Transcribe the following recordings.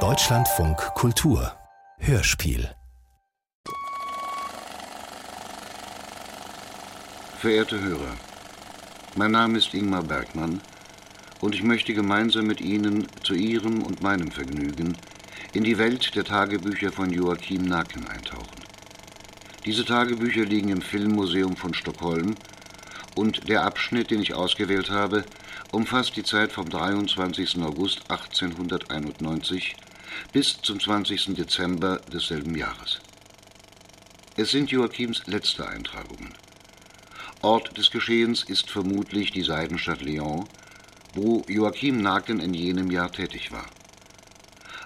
Deutschlandfunk Kultur Hörspiel Verehrte Hörer, mein Name ist Ingmar Bergmann und ich möchte gemeinsam mit Ihnen zu Ihrem und meinem Vergnügen in die Welt der Tagebücher von Joachim Naken eintauchen. Diese Tagebücher liegen im Filmmuseum von Stockholm und der Abschnitt, den ich ausgewählt habe, umfasst die Zeit vom 23. August 1891 bis zum 20. Dezember desselben Jahres. Es sind Joachims letzte Eintragungen. Ort des Geschehens ist vermutlich die Seidenstadt Lyon, wo Joachim Naken in jenem Jahr tätig war.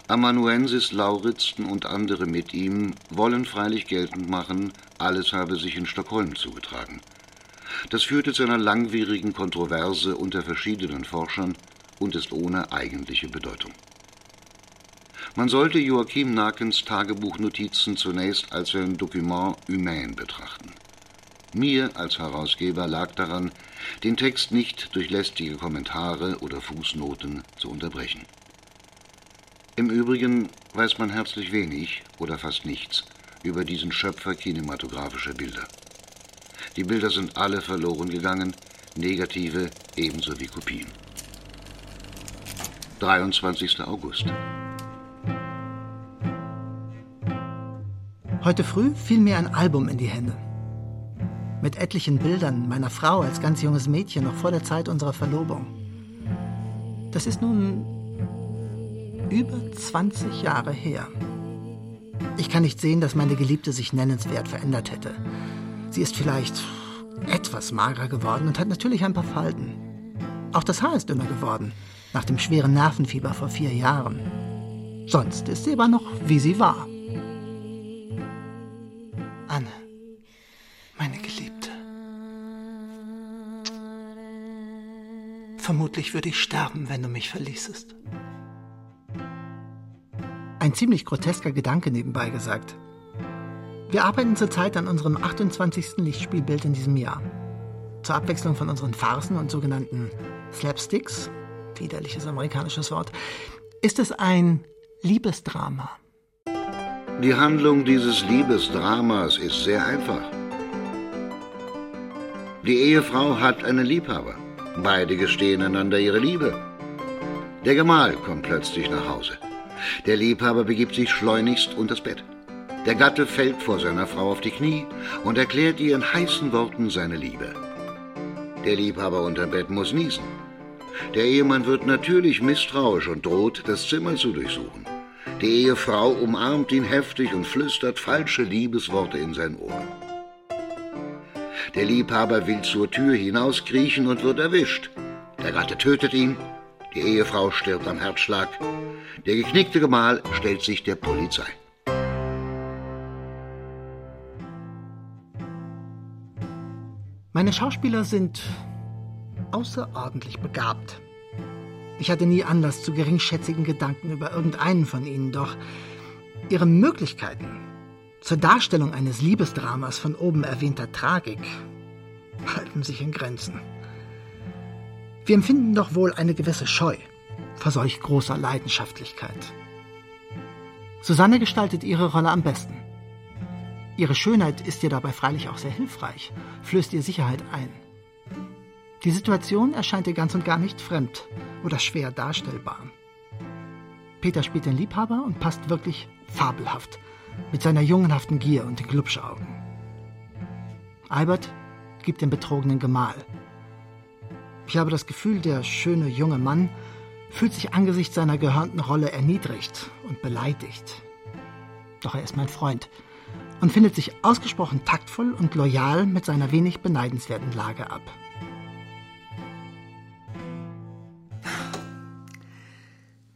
Amanuensis Lauritzen und andere mit ihm wollen freilich geltend machen, alles habe sich in Stockholm zugetragen. Das führte zu einer langwierigen Kontroverse unter verschiedenen Forschern und ist ohne eigentliche Bedeutung. Man sollte Joachim Nakens Tagebuchnotizen zunächst als ein Dokument humain betrachten. Mir als Herausgeber lag daran, den Text nicht durch lästige Kommentare oder Fußnoten zu unterbrechen. Im Übrigen weiß man herzlich wenig oder fast nichts über diesen Schöpfer kinematografischer Bilder. Die Bilder sind alle verloren gegangen, negative ebenso wie Kopien. 23. August. Heute früh fiel mir ein Album in die Hände. Mit etlichen Bildern meiner Frau als ganz junges Mädchen noch vor der Zeit unserer Verlobung. Das ist nun über 20 Jahre her. Ich kann nicht sehen, dass meine Geliebte sich nennenswert verändert hätte. Sie ist vielleicht etwas mager geworden und hat natürlich ein paar Falten. Auch das Haar ist dünner geworden, nach dem schweren Nervenfieber vor vier Jahren. Sonst ist sie aber noch, wie sie war. Anne, meine Geliebte. Vermutlich würde ich sterben, wenn du mich verließest. Ein ziemlich grotesker Gedanke nebenbei gesagt. Wir arbeiten zurzeit an unserem 28. Lichtspielbild in diesem Jahr. Zur Abwechslung von unseren Farsen und sogenannten Slapsticks, widerliches amerikanisches Wort, ist es ein Liebesdrama. Die Handlung dieses Liebesdramas ist sehr einfach. Die Ehefrau hat einen Liebhaber. Beide gestehen einander ihre Liebe. Der Gemahl kommt plötzlich nach Hause. Der Liebhaber begibt sich schleunigst unters Bett. Der Gatte fällt vor seiner Frau auf die Knie und erklärt ihr in heißen Worten seine Liebe. Der Liebhaber unterm Bett muss niesen. Der Ehemann wird natürlich misstrauisch und droht, das Zimmer zu durchsuchen. Die Ehefrau umarmt ihn heftig und flüstert falsche Liebesworte in sein Ohr. Der Liebhaber will zur Tür hinauskriechen und wird erwischt. Der Gatte tötet ihn, die Ehefrau stirbt am Herzschlag. Der geknickte Gemahl stellt sich der Polizei. Meine Schauspieler sind außerordentlich begabt. Ich hatte nie Anlass zu geringschätzigen Gedanken über irgendeinen von ihnen, doch ihre Möglichkeiten zur Darstellung eines Liebesdramas von oben erwähnter Tragik halten sich in Grenzen. Wir empfinden doch wohl eine gewisse Scheu vor solch großer Leidenschaftlichkeit. Susanne gestaltet ihre Rolle am besten. Ihre Schönheit ist ihr dabei freilich auch sehr hilfreich, flößt ihr Sicherheit ein. Die Situation erscheint ihr ganz und gar nicht fremd oder schwer darstellbar. Peter spielt den Liebhaber und passt wirklich fabelhaft mit seiner jungenhaften Gier und den Glubschaugen. Albert gibt den betrogenen Gemahl. Ich habe das Gefühl, der schöne junge Mann fühlt sich angesichts seiner gehörnten Rolle erniedrigt und beleidigt. Doch er ist mein Freund und findet sich ausgesprochen taktvoll und loyal mit seiner wenig beneidenswerten Lage ab.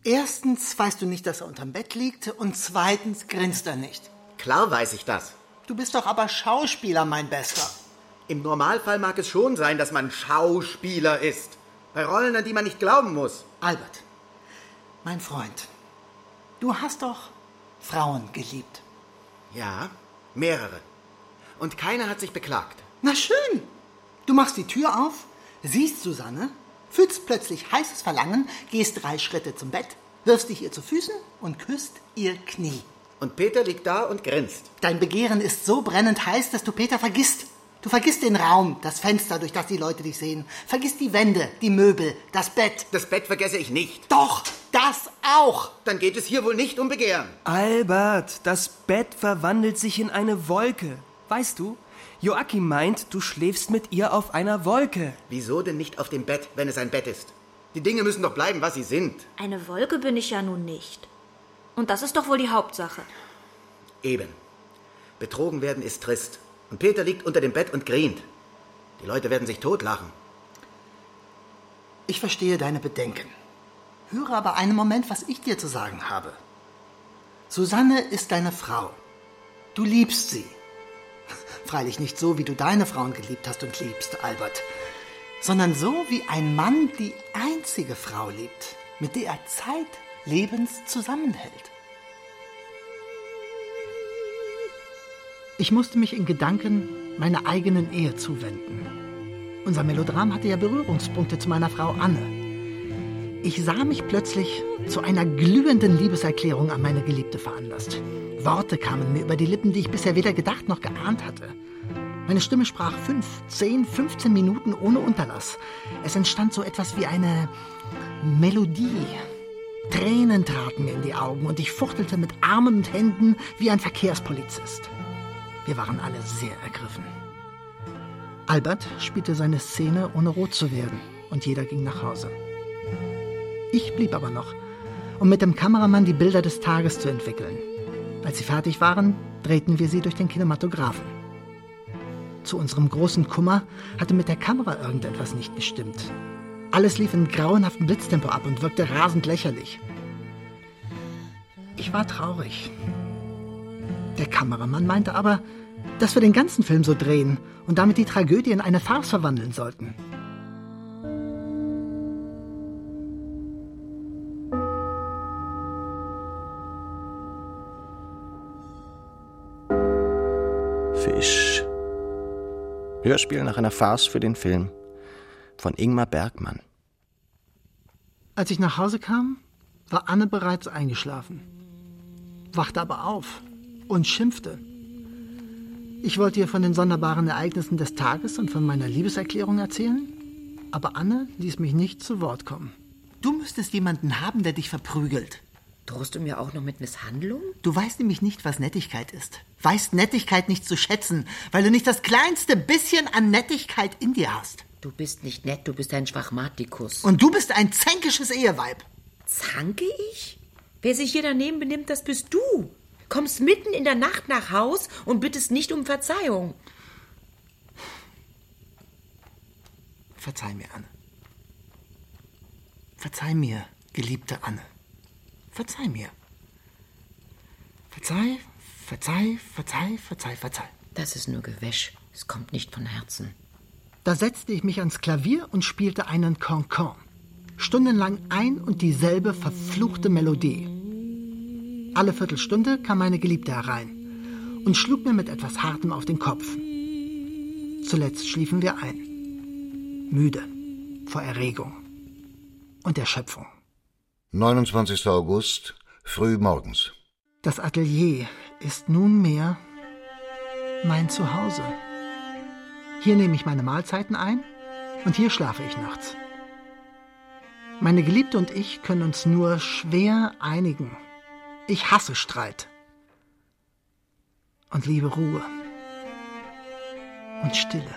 Erstens weißt du nicht, dass er unterm Bett liegt und zweitens grinst er nicht. Klar weiß ich das. Du bist doch aber Schauspieler, mein Bester. Im Normalfall mag es schon sein, dass man Schauspieler ist. Bei Rollen, an die man nicht glauben muss. Albert, mein Freund, du hast doch Frauen geliebt. Ja, mehrere. Und keiner hat sich beklagt. Na schön. Du machst die Tür auf, siehst Susanne, fühlst plötzlich heißes Verlangen, gehst drei Schritte zum Bett, wirfst dich ihr zu Füßen und küsst ihr Knie. Und Peter liegt da und grinst. Dein Begehren ist so brennend heiß, dass du Peter vergisst. Du vergisst den Raum, das Fenster, durch das die Leute dich sehen. Vergisst die Wände, die Möbel, das Bett. Das Bett vergesse ich nicht. Doch, das auch. Dann geht es hier wohl nicht um Begehren. Albert, das Bett verwandelt sich in eine Wolke. Weißt du? Joachim meint, du schläfst mit ihr auf einer Wolke. Wieso denn nicht auf dem Bett, wenn es ein Bett ist? Die Dinge müssen doch bleiben, was sie sind. Eine Wolke bin ich ja nun nicht. Und das ist doch wohl die Hauptsache. Eben. Betrogen werden ist trist. Und Peter liegt unter dem Bett und grient. Die Leute werden sich totlachen. Ich verstehe deine Bedenken. Höre aber einen Moment, was ich dir zu sagen habe. Susanne ist deine Frau. Du liebst sie. Freilich nicht so, wie du deine Frauen geliebt hast und liebst, Albert, sondern so, wie ein Mann die einzige Frau liebt, mit der er zeitlebens zusammenhält. Ich musste mich in Gedanken meiner eigenen Ehe zuwenden. Unser Melodram hatte ja Berührungspunkte zu meiner Frau Anne. Ich sah mich plötzlich zu einer glühenden Liebeserklärung an meine Geliebte veranlasst. Worte kamen mir über die Lippen, die ich bisher weder gedacht noch geahnt hatte. Meine Stimme sprach fünf, zehn, 15 Minuten ohne Unterlass. Es entstand so etwas wie eine Melodie. Tränen traten mir in die Augen und ich fuchtelte mit Armen und Händen wie ein Verkehrspolizist. Wir waren alle sehr ergriffen. Albert spielte seine Szene, ohne rot zu werden, und jeder ging nach Hause. Ich blieb aber noch, um mit dem Kameramann die Bilder des Tages zu entwickeln. Als sie fertig waren, drehten wir sie durch den Kinematographen. Zu unserem großen Kummer hatte mit der Kamera irgendetwas nicht gestimmt. Alles lief in grauenhaftem Blitztempo ab und wirkte rasend lächerlich. Ich war traurig. Der Kameramann meinte aber, dass wir den ganzen Film so drehen und damit die Tragödie in eine Farce verwandeln sollten. Fisch. Hörspiel nach einer Farce für den Film von Ingmar Bergmann. Als ich nach Hause kam, war Anne bereits eingeschlafen, wachte aber auf und schimpfte. Ich wollte ihr von den sonderbaren Ereignissen des Tages und von meiner Liebeserklärung erzählen, aber Anne ließ mich nicht zu Wort kommen. Du müsstest jemanden haben, der dich verprügelt. Drohst du mir auch noch mit Misshandlung? Du weißt nämlich nicht, was Nettigkeit ist. Weißt Nettigkeit nicht zu schätzen, weil du nicht das kleinste bisschen an Nettigkeit in dir hast. Du bist nicht nett, du bist ein Schwachmatikus. Und du bist ein zänkisches Eheweib. Zanke ich? Wer sich hier daneben benimmt, das bist du. Kommst mitten in der Nacht nach Haus und bittest nicht um Verzeihung. Verzeih mir, Anne. Verzeih mir, geliebte Anne. Verzeih mir. Verzeih, verzeih, verzeih, verzeih, verzeih. Das ist nur Gewäsch. Es kommt nicht von Herzen. Da setzte ich mich ans Klavier und spielte einen Cancan. Stundenlang ein und dieselbe verfluchte Melodie. Alle Viertelstunde kam meine Geliebte herein und schlug mir mit etwas Hartem auf den Kopf. Zuletzt schliefen wir ein. Müde vor Erregung und Erschöpfung. 29. August, früh morgens. Das Atelier ist nunmehr mein Zuhause. Hier nehme ich meine Mahlzeiten ein und hier schlafe ich nachts. Meine Geliebte und ich können uns nur schwer einigen. Ich hasse Streit und liebe Ruhe und Stille.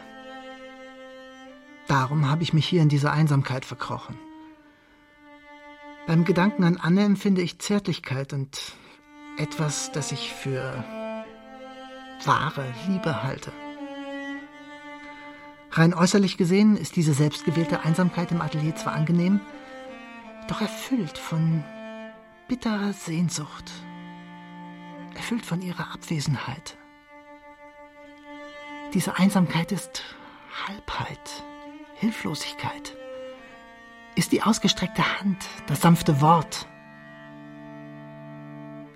Darum habe ich mich hier in diese Einsamkeit verkrochen. Beim Gedanken an Anne empfinde ich Zärtlichkeit und etwas, das ich für wahre Liebe halte. Rein äußerlich gesehen ist diese selbstgewählte Einsamkeit im Atelier zwar angenehm, doch erfüllt von bitterer Sehnsucht, erfüllt von ihrer Abwesenheit. Diese Einsamkeit ist Halbheit, Hilflosigkeit, ist die ausgestreckte Hand, das sanfte Wort.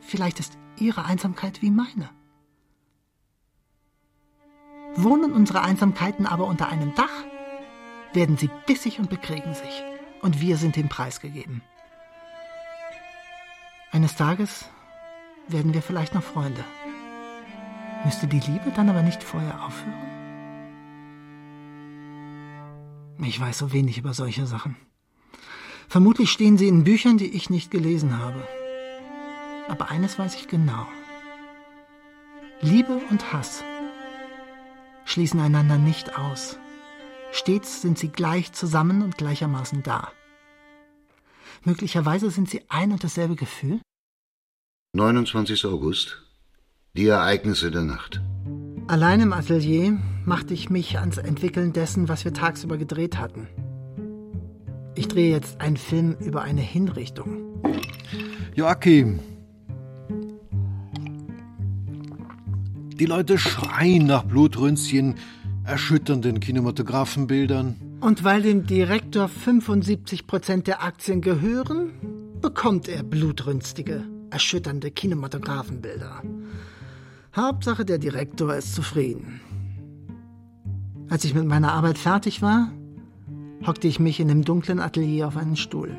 Vielleicht ist ihre Einsamkeit wie meine. Wohnen unsere Einsamkeiten aber unter einem Dach, werden sie bissig und bekriegen sich. und wir sind dem preisgegeben. Eines Tages werden wir vielleicht noch Freunde. Müsste die Liebe dann aber nicht vorher aufhören? Ich weiß so wenig über solche Sachen. Vermutlich stehen sie in Büchern, die ich nicht gelesen habe. Aber eines weiß ich genau. Liebe und Hass schließen einander nicht aus. Stets sind sie gleich zusammen und gleichermaßen da. Möglicherweise sind sie ein und dasselbe Gefühl? 29. August. Die Ereignisse der Nacht. Allein im Atelier machte ich mich ans Entwickeln dessen, was wir tagsüber gedreht hatten. Ich drehe jetzt einen Film über eine Hinrichtung. Joachim. Die Leute schreien nach Blutrünstchen, erschütternden Kinematographenbildern. Und weil dem Direktor 75 Prozent der Aktien gehören, bekommt er blutrünstige, erschütternde Kinematographenbilder. Hauptsache, der Direktor ist zufrieden. Als ich mit meiner Arbeit fertig war, hockte ich mich in dem dunklen Atelier auf einen Stuhl.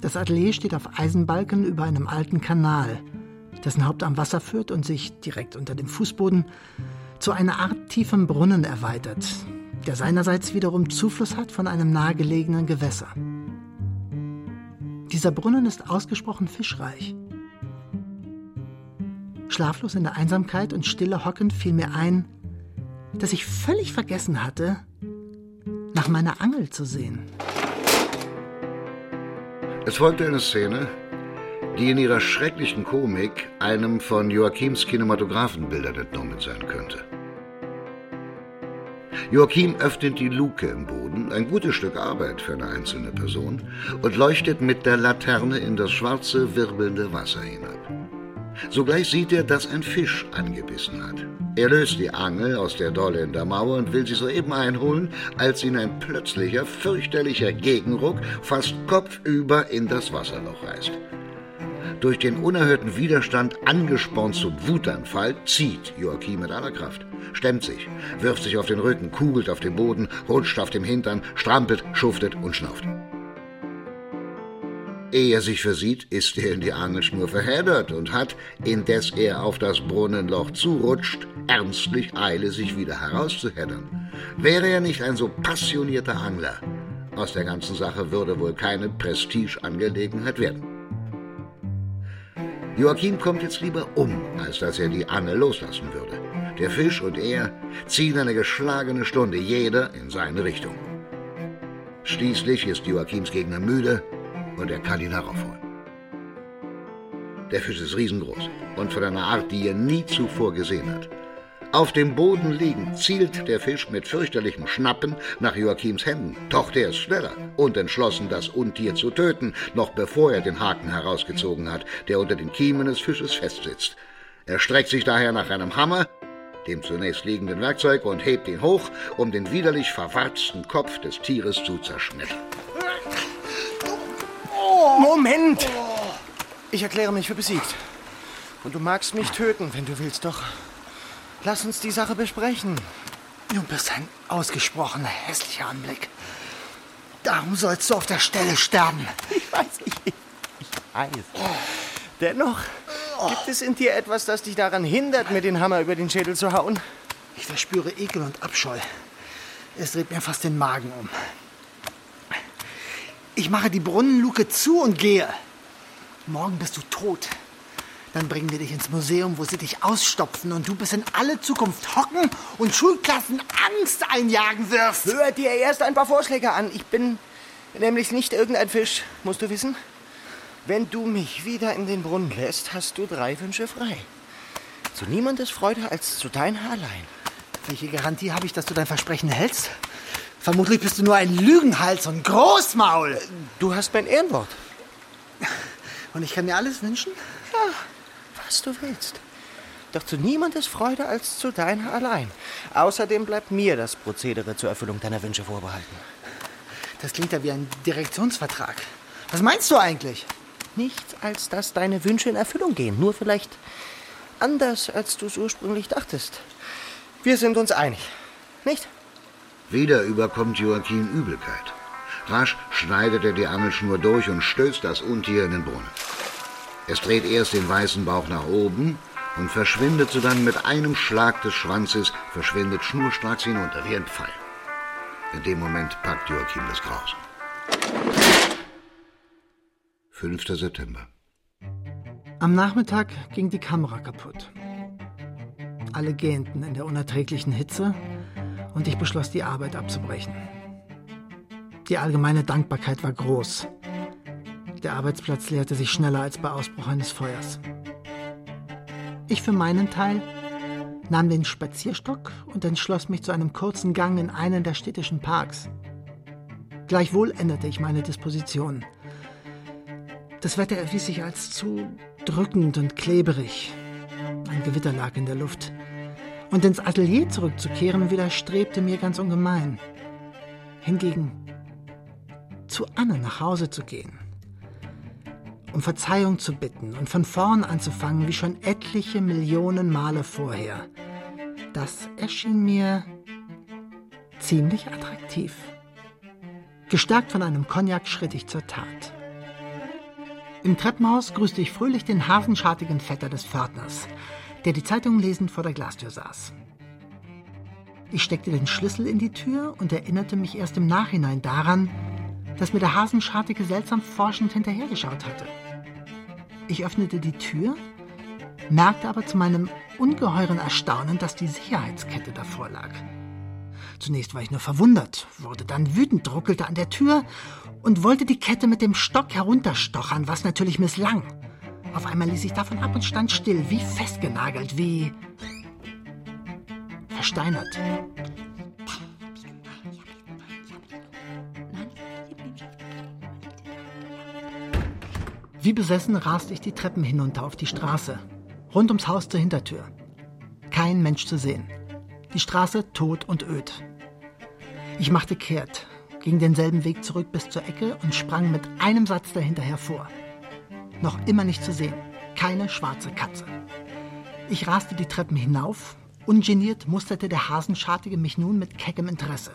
Das Atelier steht auf Eisenbalken über einem alten Kanal, dessen Haupt am Wasser führt und sich direkt unter dem Fußboden zu einer Art tiefem Brunnen erweitert, der seinerseits wiederum Zufluss hat von einem nahegelegenen Gewässer. Dieser Brunnen ist ausgesprochen fischreich. Schlaflos in der Einsamkeit und Stille hockend fiel mir ein, dass ich völlig vergessen hatte, nach meiner Angel zu sehen. Es folgte eine Szene, die in ihrer schrecklichen Komik einem von Joachims Kinematographenbildern entnommen sein könnte. Joachim öffnet die Luke im Boden, ein gutes Stück Arbeit für eine einzelne Person, und leuchtet mit der Laterne in das schwarze, wirbelnde Wasser hinab. Sogleich sieht er, dass ein Fisch angebissen hat. Er löst die Angel aus der Dolle in der Mauer und will sie soeben einholen, als ihn ein plötzlicher, fürchterlicher Gegenruck fast kopfüber in das Wasserloch reißt. Durch den unerhörten Widerstand angespornt zum Wutanfall zieht Joachim mit aller Kraft, stemmt sich, wirft sich auf den Rücken, kugelt auf den Boden, rutscht auf dem Hintern, strampelt, schuftet und schnauft. Ehe er sich versieht, ist er in die Angelschnur verheddert und hat, indes er auf das Brunnenloch zurutscht, ernstlich Eile, sich wieder herauszuheddern. Wäre er nicht ein so passionierter Angler, aus der ganzen Sache würde wohl keine Prestigeangelegenheit werden. Joachim kommt jetzt lieber um, als dass er die Angel loslassen würde. Der Fisch und er ziehen eine geschlagene Stunde, jeder in seine Richtung. Schließlich ist Joachims Gegner müde und er kann ihn heraufholen. Der Fisch ist riesengroß und von einer Art, die er nie zuvor gesehen hat. Auf dem Boden liegend zielt der Fisch mit fürchterlichem Schnappen nach Joachims Händen. Doch der ist schneller und entschlossen, das Untier zu töten, noch bevor er den Haken herausgezogen hat, der unter den Kiemen des Fisches festsitzt. Er streckt sich daher nach einem Hammer, dem zunächst liegenden Werkzeug, und hebt ihn hoch, um den widerlich verwarzten Kopf des Tieres zu zerschmettern. Moment! Ich erkläre mich für besiegt. Und du magst mich töten, wenn du willst, doch lass uns die Sache besprechen. Du bist ein ausgesprochen hässlicher Anblick. Darum sollst du auf der Stelle sterben. Ich weiß, ich, ich weiß. Dennoch gibt es in dir etwas, das dich daran hindert, mir den Hammer über den Schädel zu hauen. Ich verspüre Ekel und Abscheu. Es dreht mir fast den Magen um. Ich mache die Brunnenluke zu und gehe. Morgen bist du tot. Dann bringen wir dich ins Museum, wo sie dich ausstopfen und du bis in alle Zukunft hocken und Schulklassen Angst einjagen wirst. Hör dir erst ein paar Vorschläge an. Ich bin nämlich nicht irgendein Fisch, musst du wissen. Wenn du mich wieder in den Brunnen lässt, hast du drei Wünsche frei. Zu niemandes Freude als zu deiner allein. Welche Garantie habe ich, dass du dein Versprechen hältst? Vermutlich bist du nur ein Lügenhals und Großmaul. Du hast mein Ehrenwort. Und ich kann mir alles wünschen? Ja, was du willst. Doch zu niemandes Freude als zu deiner allein. Außerdem bleibt mir das Prozedere zur Erfüllung deiner Wünsche vorbehalten. Das klingt ja wie ein Direktionsvertrag. Was meinst du eigentlich? Nichts, als dass deine Wünsche in Erfüllung gehen. Nur vielleicht anders, als du es ursprünglich dachtest. Wir sind uns einig, nicht? Wieder überkommt Joachim Übelkeit. Rasch schneidet er die Angelschnur durch und stößt das Untier in den Brunnen. Es dreht erst den weißen Bauch nach oben und verschwindet sodann mit einem Schlag des Schwanzes, verschwindet schnurstracks hinunter wie ein Pfeil. In dem Moment packt Joachim das Grausen. 5. September. Am Nachmittag ging die Kamera kaputt. Alle gähnten in der unerträglichen Hitze und ich beschloss, die Arbeit abzubrechen. Die allgemeine Dankbarkeit war groß. Der Arbeitsplatz leerte sich schneller als bei Ausbruch eines Feuers. Ich für meinen Teil nahm den Spazierstock und entschloss mich zu einem kurzen Gang in einen der städtischen Parks. Gleichwohl änderte ich meine Disposition. Das Wetter erwies sich als zu drückend und kleberig. Ein Gewitter lag in der Luft. Und ins Atelier zurückzukehren widerstrebte mir ganz ungemein. Hingegen zu Anne nach Hause zu gehen, um Verzeihung zu bitten und von vorn anzufangen, wie schon etliche Millionen Male vorher, das erschien mir ziemlich attraktiv. Gestärkt von einem Cognac schritt ich zur Tat. Im Treppenhaus grüßte ich fröhlich den hasenschartigen Vetter des Pförtners, der die Zeitung lesend vor der Glastür saß. Ich steckte den Schlüssel in die Tür und erinnerte mich erst im Nachhinein daran, dass mir der Hasenschartige seltsam forschend hinterhergeschaut hatte. Ich öffnete die Tür, merkte aber zu meinem ungeheuren Erstaunen, dass die Sicherheitskette davor lag. Zunächst war ich nur verwundert, wurde dann wütend, ruckelte an der Tür und wollte die Kette mit dem Stock herunterstochern, was natürlich misslang. Auf einmal ließ ich davon ab und stand still, wie festgenagelt, wie versteinert. Wie besessen raste ich die Treppen hinunter auf die Straße, rund ums Haus zur Hintertür. Kein Mensch zu sehen. Die Straße tot und öd. Ich machte kehrt, ging denselben Weg zurück bis zur Ecke und sprang mit einem Satz dahinter hervor. Noch immer nicht zu sehen. Keine schwarze Katze. Ich raste die Treppen hinauf. Ungeniert musterte der Hasenschartige mich nun mit keckem Interesse.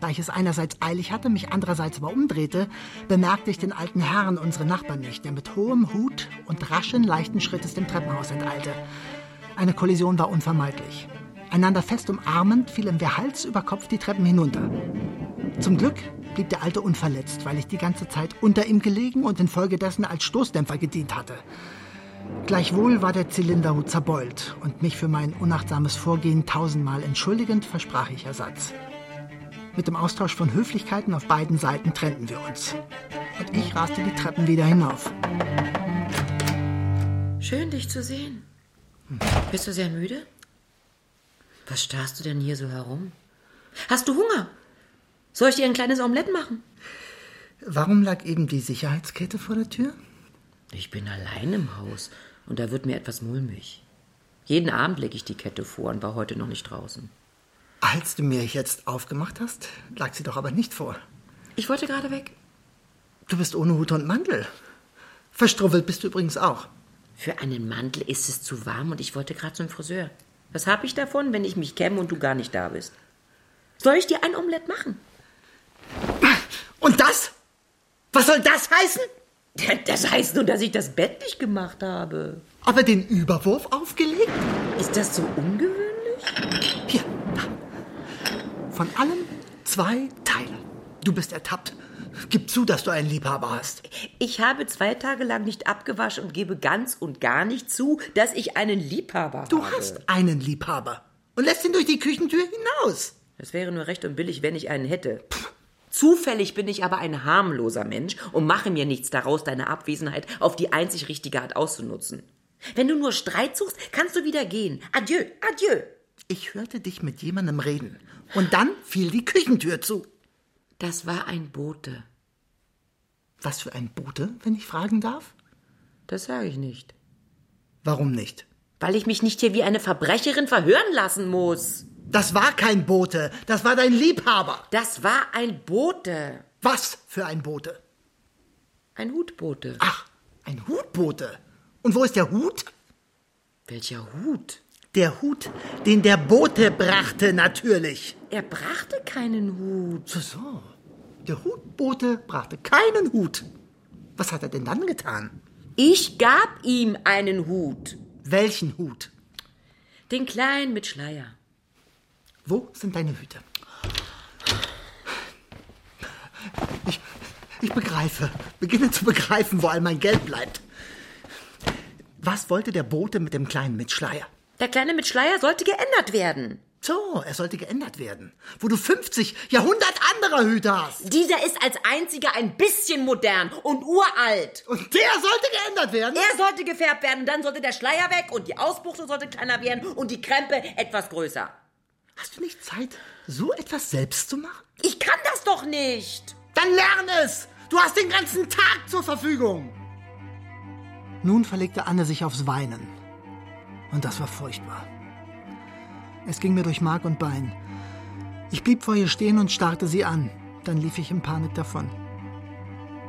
Da ich es einerseits eilig hatte, mich andererseits aber umdrehte, bemerkte ich den alten Herrn, unsere Nachbarn nicht, der mit hohem Hut und raschen, leichten Schrittes dem Treppenhaus enteilte. Eine Kollision war unvermeidlich. Einander fest umarmend fielen wir Hals über Kopf die Treppen hinunter. Zum Glück blieb der Alte unverletzt, weil ich die ganze Zeit unter ihm gelegen und infolgedessen als Stoßdämpfer gedient hatte. Gleichwohl war der Zylinderhut zerbeult und mich für mein unachtsames Vorgehen tausendmal entschuldigend versprach ich Ersatz. Mit dem Austausch von Höflichkeiten auf beiden Seiten trennten wir uns. Und ich raste die Treppen wieder hinauf. Schön, dich zu sehen. Bist du sehr müde? Was starrst du denn hier so herum? Hast du Hunger? Soll ich dir ein kleines Omelett machen? Warum lag eben die Sicherheitskette vor der Tür? Ich bin allein im Haus und da wird mir etwas mulmig. Jeden Abend lege ich die Kette vor und war heute noch nicht draußen. Als du mir jetzt aufgemacht hast, lag sie doch aber nicht vor. Ich wollte gerade weg. Du bist ohne Hut und Mantel. Verstrubbelt bist du übrigens auch. Für einen Mantel ist es zu warm und ich wollte gerade zum Friseur. Was habe ich davon, wenn ich mich kämme und du gar nicht da bist? Soll ich dir ein Omelett machen? Und das? Was soll das heißen? Das heißt nur, dass ich das Bett nicht gemacht habe. Aber den Überwurf aufgelegt? Ist das so ungewöhnlich? Von allem zwei Teile. Du bist ertappt. Gib zu, dass du einen Liebhaber hast. Ich habe zwei Tage lang nicht abgewaschen und gebe ganz und gar nicht zu, dass ich einen Liebhaber Du habe. hast einen Liebhaber und lässt ihn durch die Küchentür hinaus. Das wäre nur recht und billig, wenn ich einen hätte. Zufällig bin ich aber ein harmloser Mensch und mache mir nichts daraus, deine Abwesenheit auf die einzig richtige Art auszunutzen. Wenn du nur Streit suchst, kannst du wieder gehen. Adieu, adieu. Ich hörte dich mit jemandem reden. Und dann fiel die Küchentür zu. Das war ein Bote. Was für ein Bote, wenn ich fragen darf? Das sage ich nicht. Warum nicht? Weil ich mich nicht hier wie eine Verbrecherin verhören lassen muss. Das war kein Bote, das war dein Liebhaber. Das war ein Bote. Was für ein Bote? Ein Hutbote. Ach, ein Hutbote. Und wo ist der Hut? Welcher Hut? Der Hut, den der Bote brachte, natürlich. Er brachte keinen Hut. So, so. Der Hutbote brachte keinen Hut. Was hat er denn dann getan? Ich gab ihm einen Hut. Welchen Hut? Den kleinen mit Schleier. Wo sind deine Hüte? Ich, ich begreife, beginne zu begreifen, wo all mein Geld bleibt. Was wollte der Bote mit dem Kleinen mit Schleier? Der Kleine mit Schleier sollte geändert werden. So, er sollte geändert werden. Wo du 50, ja 100 andere Hüte hast. Dieser ist als einziger ein bisschen modern und uralt. Und der sollte geändert werden? Er sollte gefärbt werden, dann sollte der Schleier weg und die Ausbuchtung sollte kleiner werden und die Krempe etwas größer. Hast du nicht Zeit, so etwas selbst zu machen? Ich kann das doch nicht. Dann lern es! Du hast den ganzen Tag zur Verfügung! Nun verlegte Anne sich aufs Weinen. Und das war furchtbar. Es ging mir durch Mark und Bein. Ich blieb vor ihr stehen und starrte sie an. Dann lief ich in Panik davon.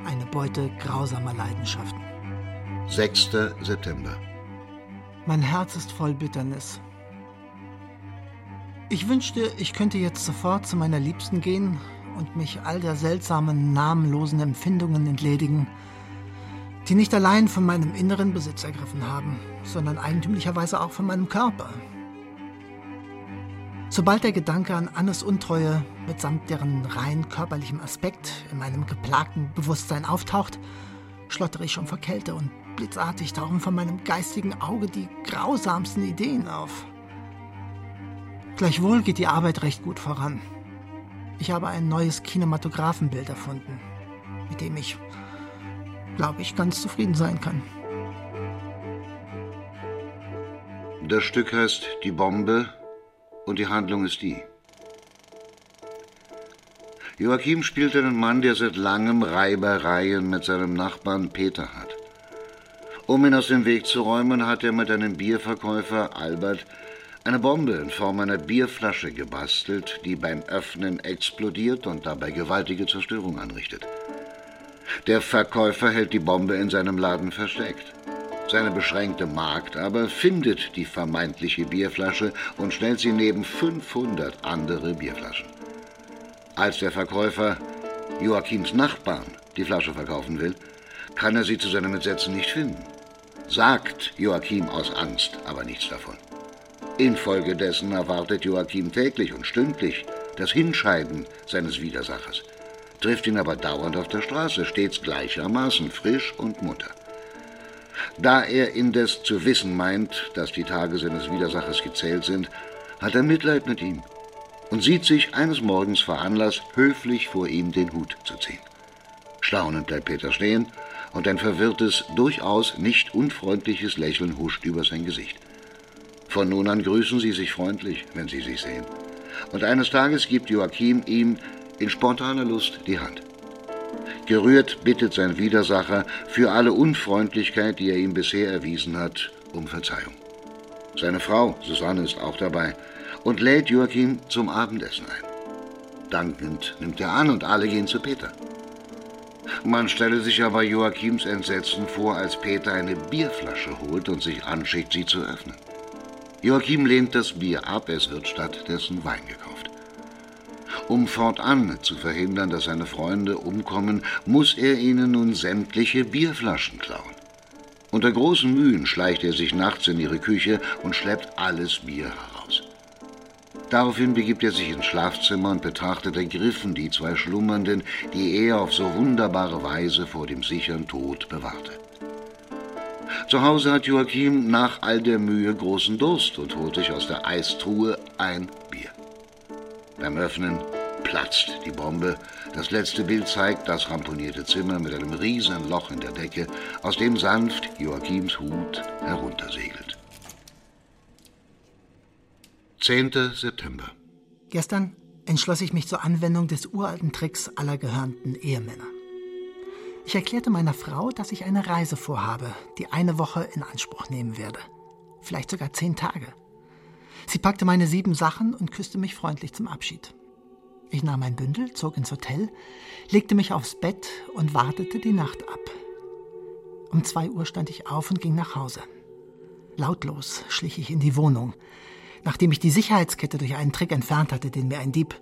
Eine Beute grausamer Leidenschaften. 6. September. Mein Herz ist voll Bitternis. Ich wünschte, ich könnte jetzt sofort zu meiner Liebsten gehen und mich all der seltsamen, namenlosen Empfindungen entledigen, die nicht allein von meinem inneren Besitz ergriffen haben, sondern eigentümlicherweise auch von meinem Körper. Sobald der Gedanke an Annes Untreue mitsamt deren rein körperlichem Aspekt in meinem geplagten Bewusstsein auftaucht, schlottere ich schon vor Kälte und blitzartig tauchen von meinem geistigen Auge die grausamsten Ideen auf. Gleichwohl geht die Arbeit recht gut voran. Ich habe ein neues Kinematographenbild erfunden, mit dem ich, glaube ich, ganz zufrieden sein kann. Das Stück heißt Die Bombe und die Handlung ist die. Joachim spielt einen Mann, der seit langem Reibereien mit seinem Nachbarn Peter hat. Um ihn aus dem Weg zu räumen, hat er mit einem Bierverkäufer, Albert, eine Bombe in Form einer Bierflasche gebastelt, die beim Öffnen explodiert und dabei gewaltige Zerstörung anrichtet. Der Verkäufer hält die Bombe in seinem Laden versteckt. Seine beschränkte Magd aber findet die vermeintliche Bierflasche und stellt sie neben 500 andere Bierflaschen. Als der Verkäufer Joachims Nachbarn die Flasche verkaufen will, kann er sie zu seinem Entsetzen nicht finden. Sagt Joachim aus Angst aber nichts davon. Infolgedessen erwartet Joachim täglich und stündlich das Hinscheiden seines Widersachers, trifft ihn aber dauernd auf der Straße, stets gleichermaßen frisch und munter. Da er indes zu wissen meint, dass die Tage seines Widersachers gezählt sind, hat er Mitleid mit ihm und sieht sich eines Morgens veranlasst, höflich vor ihm den Hut zu ziehen. Staunend bleibt Peter stehen und ein verwirrtes, durchaus nicht unfreundliches Lächeln huscht über sein Gesicht. Von nun an grüßen sie sich freundlich, wenn sie sich sehen. Und eines Tages gibt Joachim ihm in spontaner Lust die Hand. Gerührt bittet sein Widersacher für alle Unfreundlichkeit, die er ihm bisher erwiesen hat, um Verzeihung. Seine Frau, Susanne, ist auch dabei und lädt Joachim zum Abendessen ein. Dankend nimmt er an und alle gehen zu Peter. Man stelle sich aber Joachims Entsetzen vor, als Peter eine Bierflasche holt und sich anschickt, sie zu öffnen. Joachim lehnt das Bier ab, es wird stattdessen Wein gekauft. Um fortan zu verhindern, dass seine Freunde umkommen, muss er ihnen nun sämtliche Bierflaschen klauen. Unter großen Mühen schleicht er sich nachts in ihre Küche und schleppt alles Bier heraus. Daraufhin begibt er sich ins Schlafzimmer und betrachtet ergriffen die zwei Schlummernden, die er auf so wunderbare Weise vor dem sicheren Tod bewahrte. Zu Hause hat Joachim nach all der Mühe großen Durst und holt sich aus der Eistruhe ein Bier. Beim Öffnen platzt die Bombe. Das letzte Bild zeigt das ramponierte Zimmer mit einem riesen Loch in der Decke, aus dem sanft Joachims Hut heruntersegelt. 10. September. Gestern entschloss ich mich zur Anwendung des uralten Tricks aller gehörnten Ehemänner. Ich erklärte meiner Frau, dass ich eine Reise vorhabe, die eine Woche in Anspruch nehmen werde. Vielleicht sogar zehn Tage. Sie packte meine sieben Sachen und küsste mich freundlich zum Abschied. Ich nahm mein Bündel, zog ins Hotel, legte mich aufs Bett und wartete die Nacht ab. Um zwei Uhr stand ich auf und ging nach Hause. Lautlos schlich ich in die Wohnung, nachdem ich die Sicherheitskette durch einen Trick entfernt hatte, den mir ein Dieb,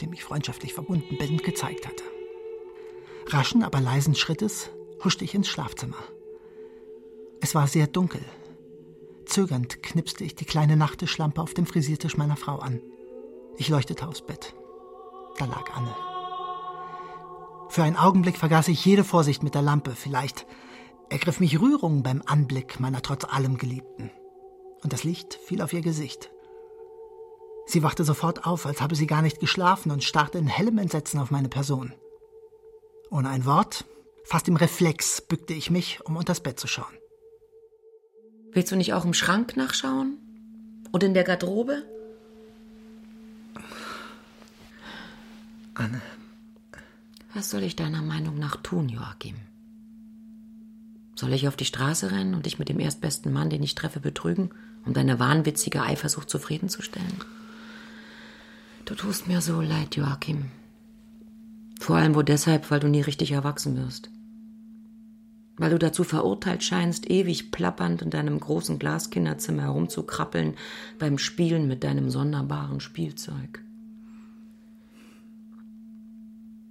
dem ich freundschaftlich verbunden bin, gezeigt hatte. Raschen, aber leisen Schrittes huschte ich ins Schlafzimmer. Es war sehr dunkel. Zögernd knipste ich die kleine Nachttischlampe auf dem Frisiertisch meiner Frau an. Ich leuchtete aufs Bett. Da lag Anne. Für einen Augenblick vergaß ich jede Vorsicht mit der Lampe. Vielleicht ergriff mich Rührung beim Anblick meiner trotz allem Geliebten. Und das Licht fiel auf ihr Gesicht. Sie wachte sofort auf, als habe sie gar nicht geschlafen und starrte in hellem Entsetzen auf meine Person. Ohne ein Wort, fast im Reflex, bückte ich mich, um unters Bett zu schauen. Willst du nicht auch im Schrank nachschauen? Und in der Garderobe? Anne. Was soll ich deiner Meinung nach tun, Joachim? Soll ich auf die Straße rennen und dich mit dem erstbesten Mann, den ich treffe, betrügen, um deine wahnwitzige Eifersucht zufriedenzustellen? Du tust mir so leid, Joachim. Vor allem wohl deshalb, weil du nie richtig erwachsen wirst. Weil du dazu verurteilt scheinst, ewig plappernd in deinem großen Glaskinderzimmer herumzukrabbeln beim Spielen mit deinem sonderbaren Spielzeug.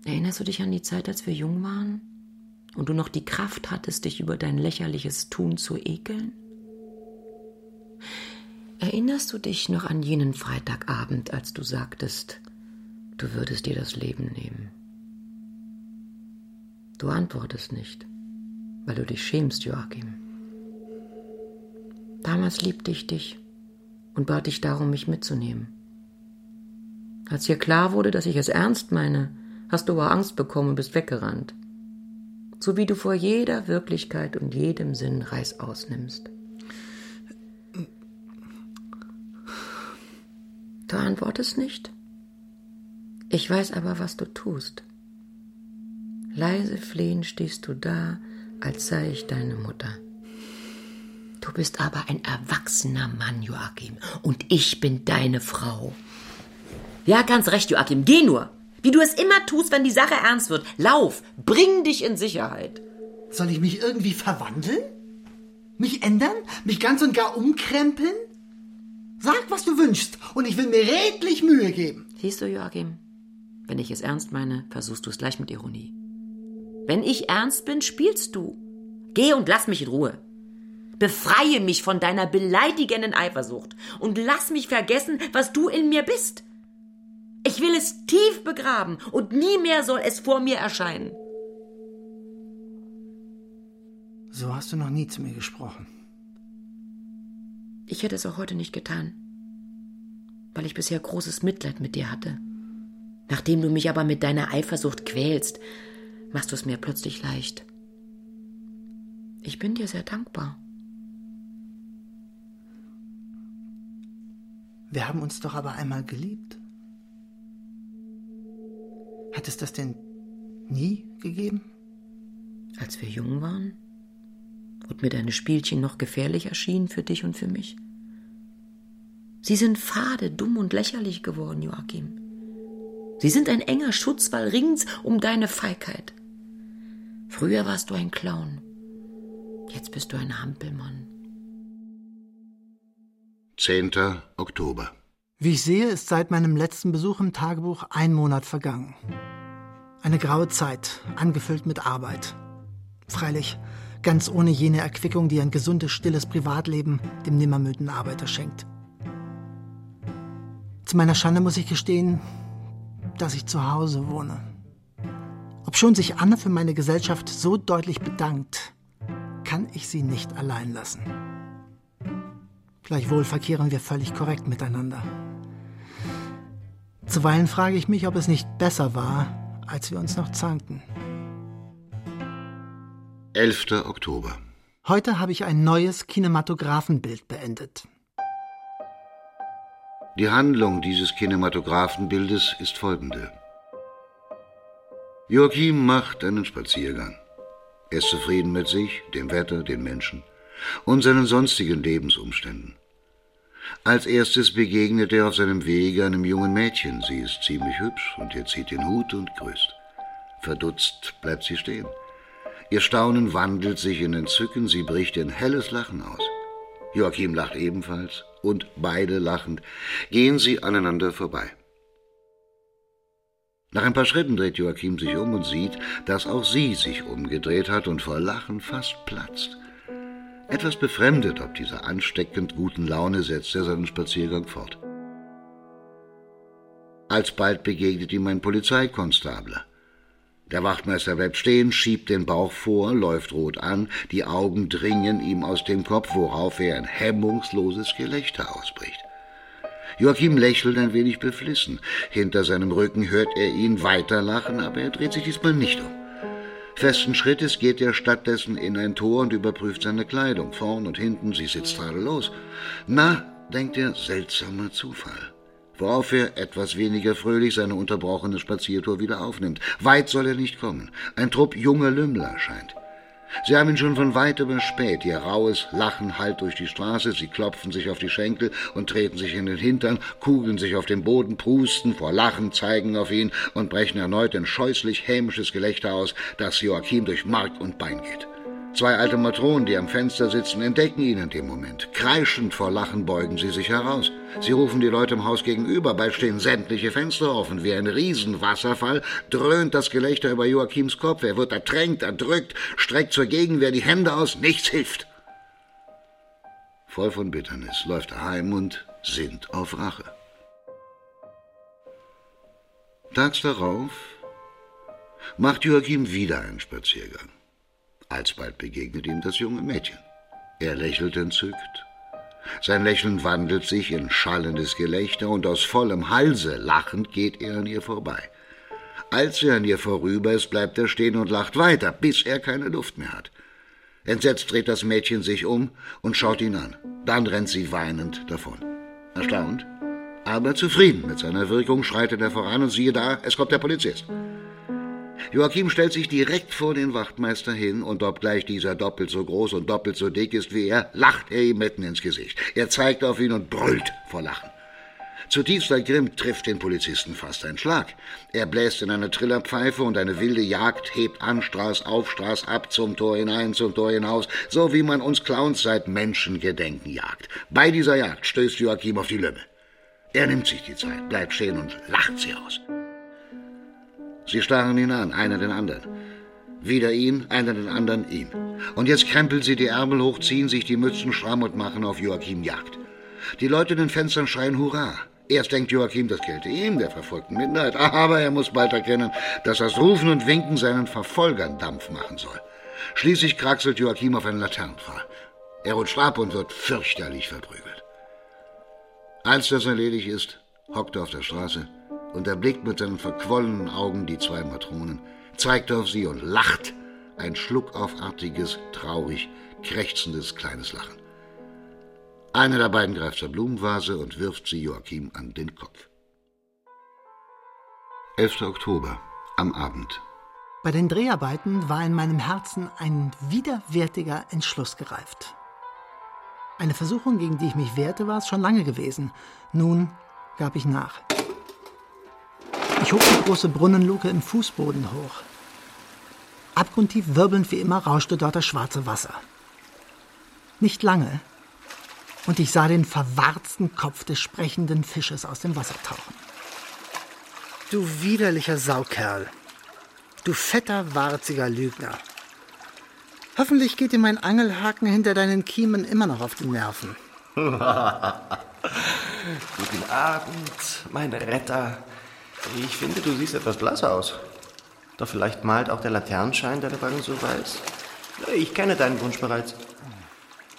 Erinnerst du dich an die Zeit, als wir jung waren und du noch die Kraft hattest, dich über dein lächerliches Tun zu ekeln? Erinnerst du dich noch an jenen Freitagabend, als du sagtest, du würdest dir das Leben nehmen? Du antwortest nicht, weil du dich schämst, Joachim. Damals liebte ich dich und bat dich darum, mich mitzunehmen. Als dir klar wurde, dass ich es ernst meine, hast du aber Angst bekommen und bist weggerannt. So wie du vor jeder Wirklichkeit und jedem Sinn Reißaus nimmst. Du antwortest nicht? Ich weiß aber, was du tust. Leise flehend stehst du da, als sei ich deine Mutter. Du bist aber ein erwachsener Mann, Joachim, und ich bin deine Frau. Ja, ganz recht, Joachim, geh nur. Wie du es immer tust, wenn die Sache ernst wird. Lauf, bring dich in Sicherheit. Soll ich mich irgendwie verwandeln? Mich ändern? Mich ganz und gar umkrempeln? Sag, was du wünschst, und ich will mir redlich Mühe geben. Siehst du, Joachim, wenn ich es ernst meine, versuchst du es gleich mit Ironie. Wenn ich ernst bin, spielst du. Geh und lass mich in Ruhe. Befreie mich von deiner beleidigenden Eifersucht und lass mich vergessen, was du in mir bist. Ich will es tief begraben und nie mehr soll es vor mir erscheinen. So hast du noch nie zu mir gesprochen. Ich hätte es auch heute nicht getan, weil ich bisher großes Mitleid mit dir hatte. Nachdem du mich aber mit deiner Eifersucht quälst, machst du es mir plötzlich leicht. Ich bin dir sehr dankbar. Wir haben uns doch aber einmal geliebt. Hat es das denn nie gegeben? Als wir jung waren? Und mir deine Spielchen noch gefährlich erschienen für dich und für mich? Sie sind fade, dumm und lächerlich geworden, Joachim. Sie sind ein enger Schutzwall rings um deine Feigheit. Früher warst du ein Clown. Jetzt bist du ein Hampelmann. 10. Oktober. Wie ich sehe, ist seit meinem letzten Besuch im Tagebuch ein Monat vergangen. Eine graue Zeit, angefüllt mit Arbeit. Freilich ganz ohne jene Erquickung, die ein gesundes, stilles Privatleben dem nimmermüden Arbeiter schenkt. Zu meiner Schande muss ich gestehen, dass ich zu Hause wohne. Obschon sich Anne für meine Gesellschaft so deutlich bedankt, kann ich sie nicht allein lassen. Gleichwohl verkehren wir völlig korrekt miteinander. Zuweilen frage ich mich, ob es nicht besser war, als wir uns noch zankten. 11. Oktober. Heute habe ich ein neues Kinematographenbild beendet. Die Handlung dieses Kinematographenbildes ist folgende. Joachim macht einen Spaziergang. Er ist zufrieden mit sich, dem Wetter, den Menschen und seinen sonstigen Lebensumständen. Als erstes begegnet er auf seinem Wege einem jungen Mädchen. Sie ist ziemlich hübsch und er zieht den Hut und grüßt. Verdutzt bleibt sie stehen. Ihr Staunen wandelt sich in Entzücken, sie bricht in helles Lachen aus. Joachim lacht ebenfalls und beide lachend gehen sie aneinander vorbei. Nach ein paar Schritten dreht Joachim sich um und sieht, dass auch sie sich umgedreht hat und vor Lachen fast platzt. Etwas befremdet ob dieser ansteckend guten Laune setzt er seinen Spaziergang fort. Alsbald begegnet ihm ein Polizeikonstabler. Der Wachtmeister bleibt stehen, schiebt den Bauch vor, läuft rot an, die Augen dringen ihm aus dem Kopf, worauf er ein hemmungsloses Gelächter ausbricht. Joachim lächelt ein wenig beflissen. Hinter seinem Rücken hört er ihn weiter lachen, aber er dreht sich diesmal nicht um. Festen Schrittes geht er stattdessen in ein Tor und überprüft seine Kleidung, vorn und hinten, sie sitzt tadellos. Na, denkt er, seltsamer Zufall. Worauf er etwas weniger fröhlich seine unterbrochene Spaziertour wieder aufnimmt. Weit soll er nicht kommen. Ein Trupp junger Lümmler scheint. Sie haben ihn schon von weit überspäht. Ihr raues Lachen hallt durch die Straße. Sie klopfen sich auf die Schenkel und treten sich in den Hintern, kugeln sich auf den Boden, prusten vor Lachen, zeigen auf ihn und brechen erneut ein scheußlich hämisches Gelächter aus, das Joachim durch Mark und Bein geht. Zwei alte Matronen, die am Fenster sitzen, entdecken ihn in dem Moment. Kreischend vor Lachen beugen sie sich heraus. Sie rufen die Leute im Haus gegenüber, bald stehen sämtliche Fenster offen. Wie ein Riesenwasserfall dröhnt das Gelächter über Joachims Kopf. Er wird ertränkt, erdrückt, streckt zur Gegenwehr die Hände aus, nichts hilft. Voll von Bitternis läuft er heim und sinnt auf Rache. Tags darauf macht Joachim wieder einen Spaziergang. Alsbald begegnet ihm das junge Mädchen. Er lächelt entzückt. Sein Lächeln wandelt sich in schallendes Gelächter und aus vollem Halse lachend geht er an ihr vorbei. Als er an ihr vorüber ist, bleibt er stehen und lacht weiter, bis er keine Luft mehr hat. Entsetzt dreht das Mädchen sich um und schaut ihn an. Dann rennt sie weinend davon. Erstaunt, aber zufrieden mit seiner Wirkung schreitet er voran und siehe da, es kommt der Polizist. Joachim stellt sich direkt vor den Wachtmeister hin und obgleich dieser doppelt so groß und doppelt so dick ist wie er, lacht er ihm mitten ins Gesicht. Er zeigt auf ihn und brüllt vor Lachen. Zutiefster Grimm trifft den Polizisten fast ein Schlag. Er bläst in eine Trillerpfeife und eine wilde Jagd hebt an, Straß auf, Straß ab, zum Tor hinein, zum Tor hinaus, so wie man uns Clowns seit Menschengedenken jagt. Bei dieser Jagd stößt Joachim auf die Lümme. Er nimmt sich die Zeit, bleibt stehen und lacht sie aus. Sie starren ihn an, einer den anderen. Wieder ihn, einer den anderen ihn. Und jetzt krempeln sie die Ärmel hoch, ziehen sich die Mützen stramm und machen auf Joachim Jagd. Die Leute in den Fenstern schreien Hurra. Erst denkt Joachim, das gelte ihm, der verfolgten Minderheit, aber er muss bald erkennen, dass das Rufen und Winken seinen Verfolgern Dampf machen soll. Schließlich kraxelt Joachim auf einen Laternenpfahl. Er rutscht ab und wird fürchterlich verprügelt. Als das erledigt ist, hockt er auf der Straße, und erblickt mit seinen verquollenen Augen die zwei Matronen, zeigt auf sie und lacht, ein schluckaufartiges, traurig, krächzendes kleines Lachen. Eine der beiden greift zur Blumenvase und wirft sie Joachim an den Kopf. 11. Oktober, am Abend. Bei den Dreharbeiten war in meinem Herzen ein widerwärtiger Entschluss gereift. Eine Versuchung, gegen die ich mich wehrte, war es schon lange gewesen. Nun gab ich nach. Ich hob die große Brunnenluke im Fußboden hoch. Abgrundtief wirbelnd wie immer rauschte dort das schwarze Wasser. Nicht lange, und ich sah den verwarzten Kopf des sprechenden Fisches aus dem Wasser tauchen. Du widerlicher Saukerl. Du fetter, warziger Lügner. Hoffentlich geht dir mein Angelhaken hinter deinen Kiemen immer noch auf die Nerven. Guten Abend, mein Retter. Ich finde, du siehst etwas blass aus. Doch vielleicht malt auch der Laternenschein deine Wangen so weiß. Ich kenne deinen Wunsch bereits.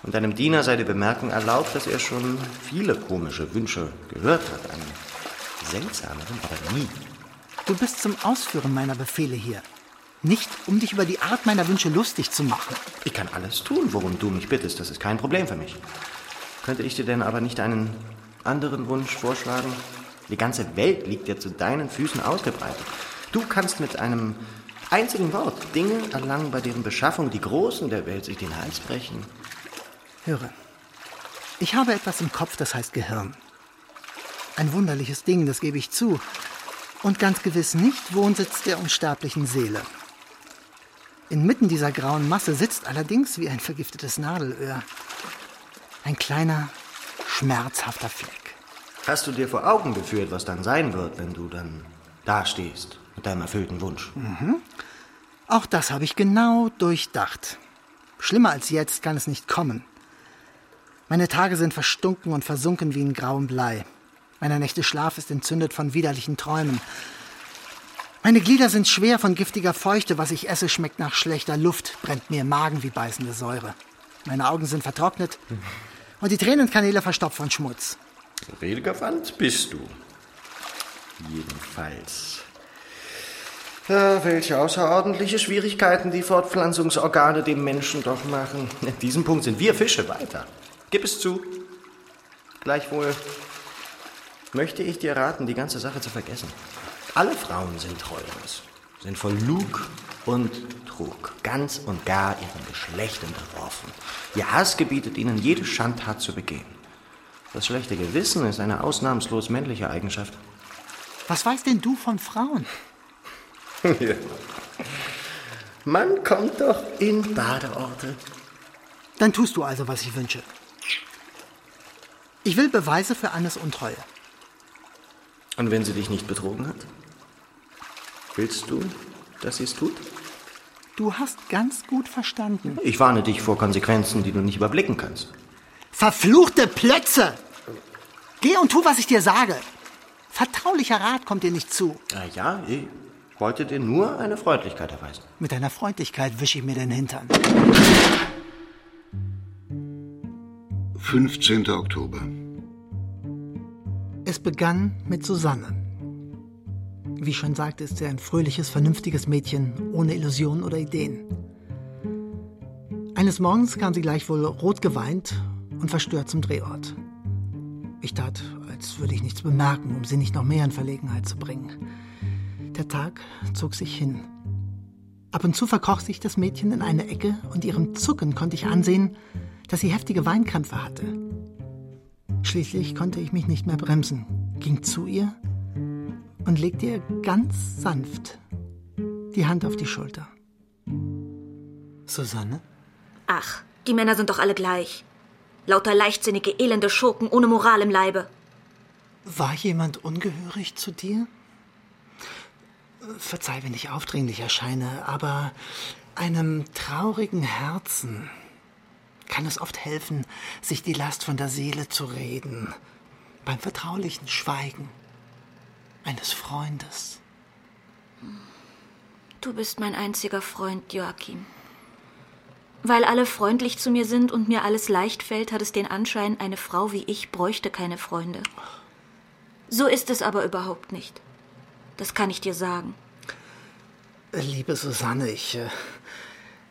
Und deinem Diener sei die Bemerkung erlaubt, dass er schon viele komische Wünsche gehört hat. Einen seltsameren aber nie. Du bist zum Ausführen meiner Befehle hier. Nicht, um dich über die Art meiner Wünsche lustig zu machen. Ich kann alles tun, worum du mich bittest. Das ist kein Problem für mich. Könnte ich dir denn aber nicht einen anderen Wunsch vorschlagen? Die ganze Welt liegt dir zu deinen Füßen ausgebreitet. Du kannst mit einem einzigen Wort Dinge erlangen, bei deren Beschaffung die Großen der Welt sich den Hals brechen. Höre, ich habe etwas im Kopf, das heißt Gehirn. Ein wunderliches Ding, das gebe ich zu. Und ganz gewiss nicht Wohnsitz der unsterblichen Seele. Inmitten dieser grauen Masse sitzt allerdings wie ein vergiftetes Nadelöhr ein kleiner, schmerzhafter Fleck. Hast du dir vor Augen geführt, was dann sein wird, wenn du dann dastehst mit deinem erfüllten Wunsch. Auch das habe ich genau durchdacht. Schlimmer als jetzt kann es nicht kommen. Meine Tage sind verstunken und versunken wie in grauem Blei. Meine Nächte Schlaf ist entzündet von widerlichen Träumen. Meine Glieder sind schwer von giftiger Feuchte. Was ich esse, schmeckt nach schlechter Luft, brennt mir im Magen wie beißende Säure. Meine Augen sind vertrocknet und die Tränenkanäle verstopft von Schmutz. Redegewandt bist du. Jedenfalls. Ja, welche außerordentliche Schwierigkeiten die Fortpflanzungsorgane dem Menschen doch machen. In diesem Punkt sind wir Fische weiter. Gib es zu. Gleichwohl möchte ich dir raten, die ganze Sache zu vergessen. Alle Frauen sind treulos, sind voll Lug und Trug, ganz und gar ihrem Geschlecht unterworfen. Ihr Hass gebietet ihnen, jede Schandtat zu begehen. Das schlechte Gewissen ist eine ausnahmslos männliche Eigenschaft. Was weißt denn du von Frauen? Man kommt doch in Badeorte. Dann tust du also, was ich wünsche. Ich will Beweise für Annes Untreue. Und wenn sie dich nicht betrogen hat? Willst du, dass sie es tut? Du hast ganz gut verstanden. Ich warne dich vor Konsequenzen, die du nicht überblicken kannst. Verfluchte Plötze! Geh und tu, was ich dir sage. Vertraulicher Rat kommt dir nicht zu. Ah ja, ich wollte dir nur eine Freundlichkeit erweisen. Mit deiner Freundlichkeit wische ich mir den Hintern. 15. Oktober. Es begann mit Susanne. Wie ich schon sagte, ist sie ein fröhliches, vernünftiges Mädchen, ohne Illusionen oder Ideen. Eines Morgens kam sie gleichwohl rot geweint und verstört zum Drehort. Ich tat, als würde ich nichts bemerken, um sie nicht noch mehr in Verlegenheit zu bringen. Der Tag zog sich hin. Ab und zu verkroch sich das Mädchen in eine Ecke und ihrem Zucken konnte ich ansehen, dass sie heftige Weinkrämpfe hatte. Schließlich konnte ich mich nicht mehr bremsen, ging zu ihr und legte ihr ganz sanft die Hand auf die Schulter. Susanne? Ach, die Männer sind doch alle gleich. Lauter leichtsinnige, elende Schurken ohne Moral im Leibe. War jemand ungehörig zu dir? Verzeih, wenn ich aufdringlich erscheine, aber einem traurigen Herzen kann es oft helfen, sich die Last von der Seele zu reden. Beim vertraulichen Schweigen eines Freundes. Du bist mein einziger Freund, Joachim. Weil alle freundlich zu mir sind und mir alles leicht fällt, hat es den Anschein, eine Frau wie ich bräuchte keine Freunde. So ist es aber überhaupt nicht. Das kann ich dir sagen. Liebe Susanne, ich, äh,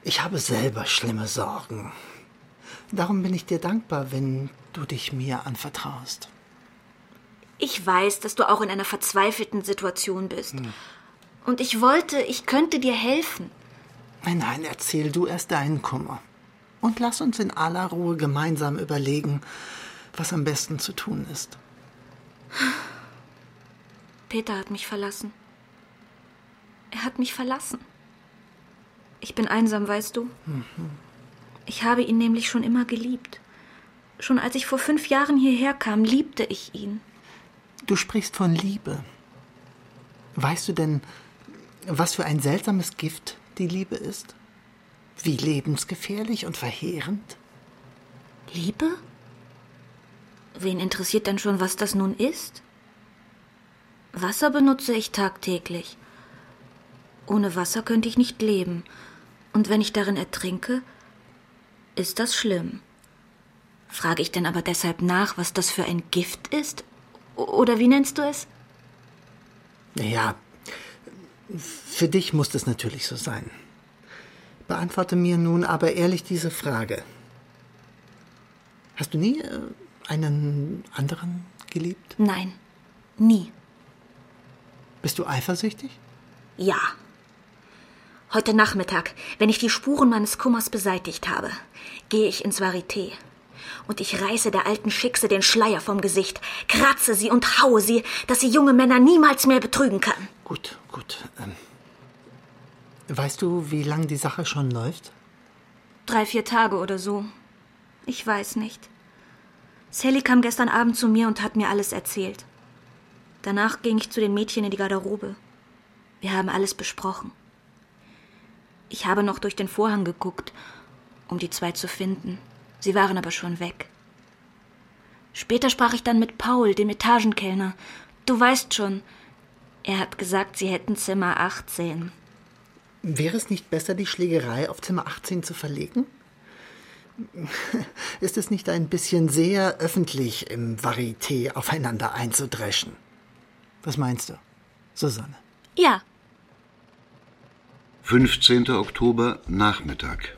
ich habe selber schlimme Sorgen. Darum bin ich dir dankbar, wenn du dich mir anvertraust. Ich weiß, dass du auch in einer verzweifelten Situation bist. Und ich wollte, ich könnte dir helfen. Nein, nein, erzähl du erst deinen Kummer. Und lass uns in aller Ruhe gemeinsam überlegen, was am besten zu tun ist. Peter hat mich verlassen. Er hat mich verlassen. Ich bin einsam, weißt du? Ich habe ihn nämlich schon immer geliebt. Schon als ich vor fünf Jahren hierher kam, liebte ich ihn. Du sprichst von Liebe. Weißt du denn, was für ein seltsames Gift die Liebe ist? Wie lebensgefährlich und verheerend? Liebe? Wen interessiert denn schon, was das nun ist? Wasser benutze ich tagtäglich. Ohne Wasser könnte ich nicht leben. Und wenn ich darin ertrinke, ist das schlimm. Frage ich denn aber deshalb nach, was das für ein Gift ist? Oder wie nennst du es? Ja, für dich muss es natürlich so sein. Beantworte mir nun aber ehrlich diese Frage. Hast du nie äh, einen anderen geliebt? Nein, nie. Bist du eifersüchtig? Ja. Heute Nachmittag, wenn ich die Spuren meines Kummers beseitigt habe, gehe ich ins Varieté. Und ich reiße der alten Schickse den Schleier vom Gesicht, kratze sie und haue sie, dass sie junge Männer niemals mehr betrügen kann. Gut, gut. Ähm, weißt du, wie lange die Sache schon läuft? Drei, vier Tage oder so. Ich weiß nicht. Sally kam gestern Abend zu mir und hat mir alles erzählt. Danach ging ich zu den Mädchen in die Garderobe. Wir Wir haben alles besprochen. Ich habe noch durch den Vorhang geguckt, um die zwei zu finden. Sie waren aber schon weg. Später sprach ich dann mit Paul, dem Etagenkellner. Du weißt schon, er hat gesagt, sie hätten Zimmer 18. Wäre es nicht besser, die Schlägerei auf Zimmer 18 zu verlegen? Ist es nicht ein bisschen sehr öffentlich im Varieté aufeinander einzudreschen? Was meinst du, Susanne? Ja. 15. Oktober, Nachmittag.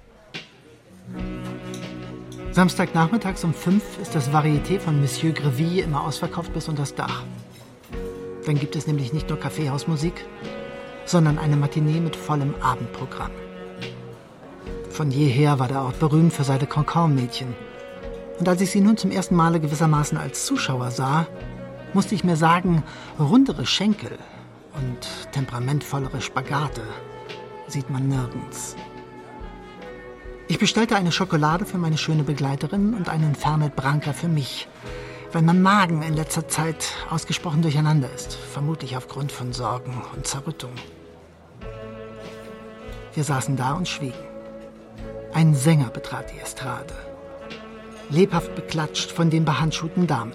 Samstagnachmittags um fünf ist das Varieté von Monsieur Greville immer ausverkauft bis unter das Dach. Dann gibt es nämlich nicht nur Kaffeehausmusik, sondern eine Matinee mit vollem Abendprogramm. Von jeher war der Ort berühmt für seine Cancan-Mädchen. Und als ich sie nun zum ersten Male gewissermaßen als Zuschauer sah, musste ich mir sagen, rundere Schenkel und temperamentvollere Spagate sieht man nirgends. Ich bestellte eine Schokolade für meine schöne Begleiterin und einen Fernet Branca für mich, weil mein Magen in letzter Zeit ausgesprochen durcheinander ist, vermutlich aufgrund von Sorgen und Zerrüttung. Wir saßen da und schwiegen. Ein Sänger betrat die Estrade, lebhaft beklatscht von den behandschuhten Damen.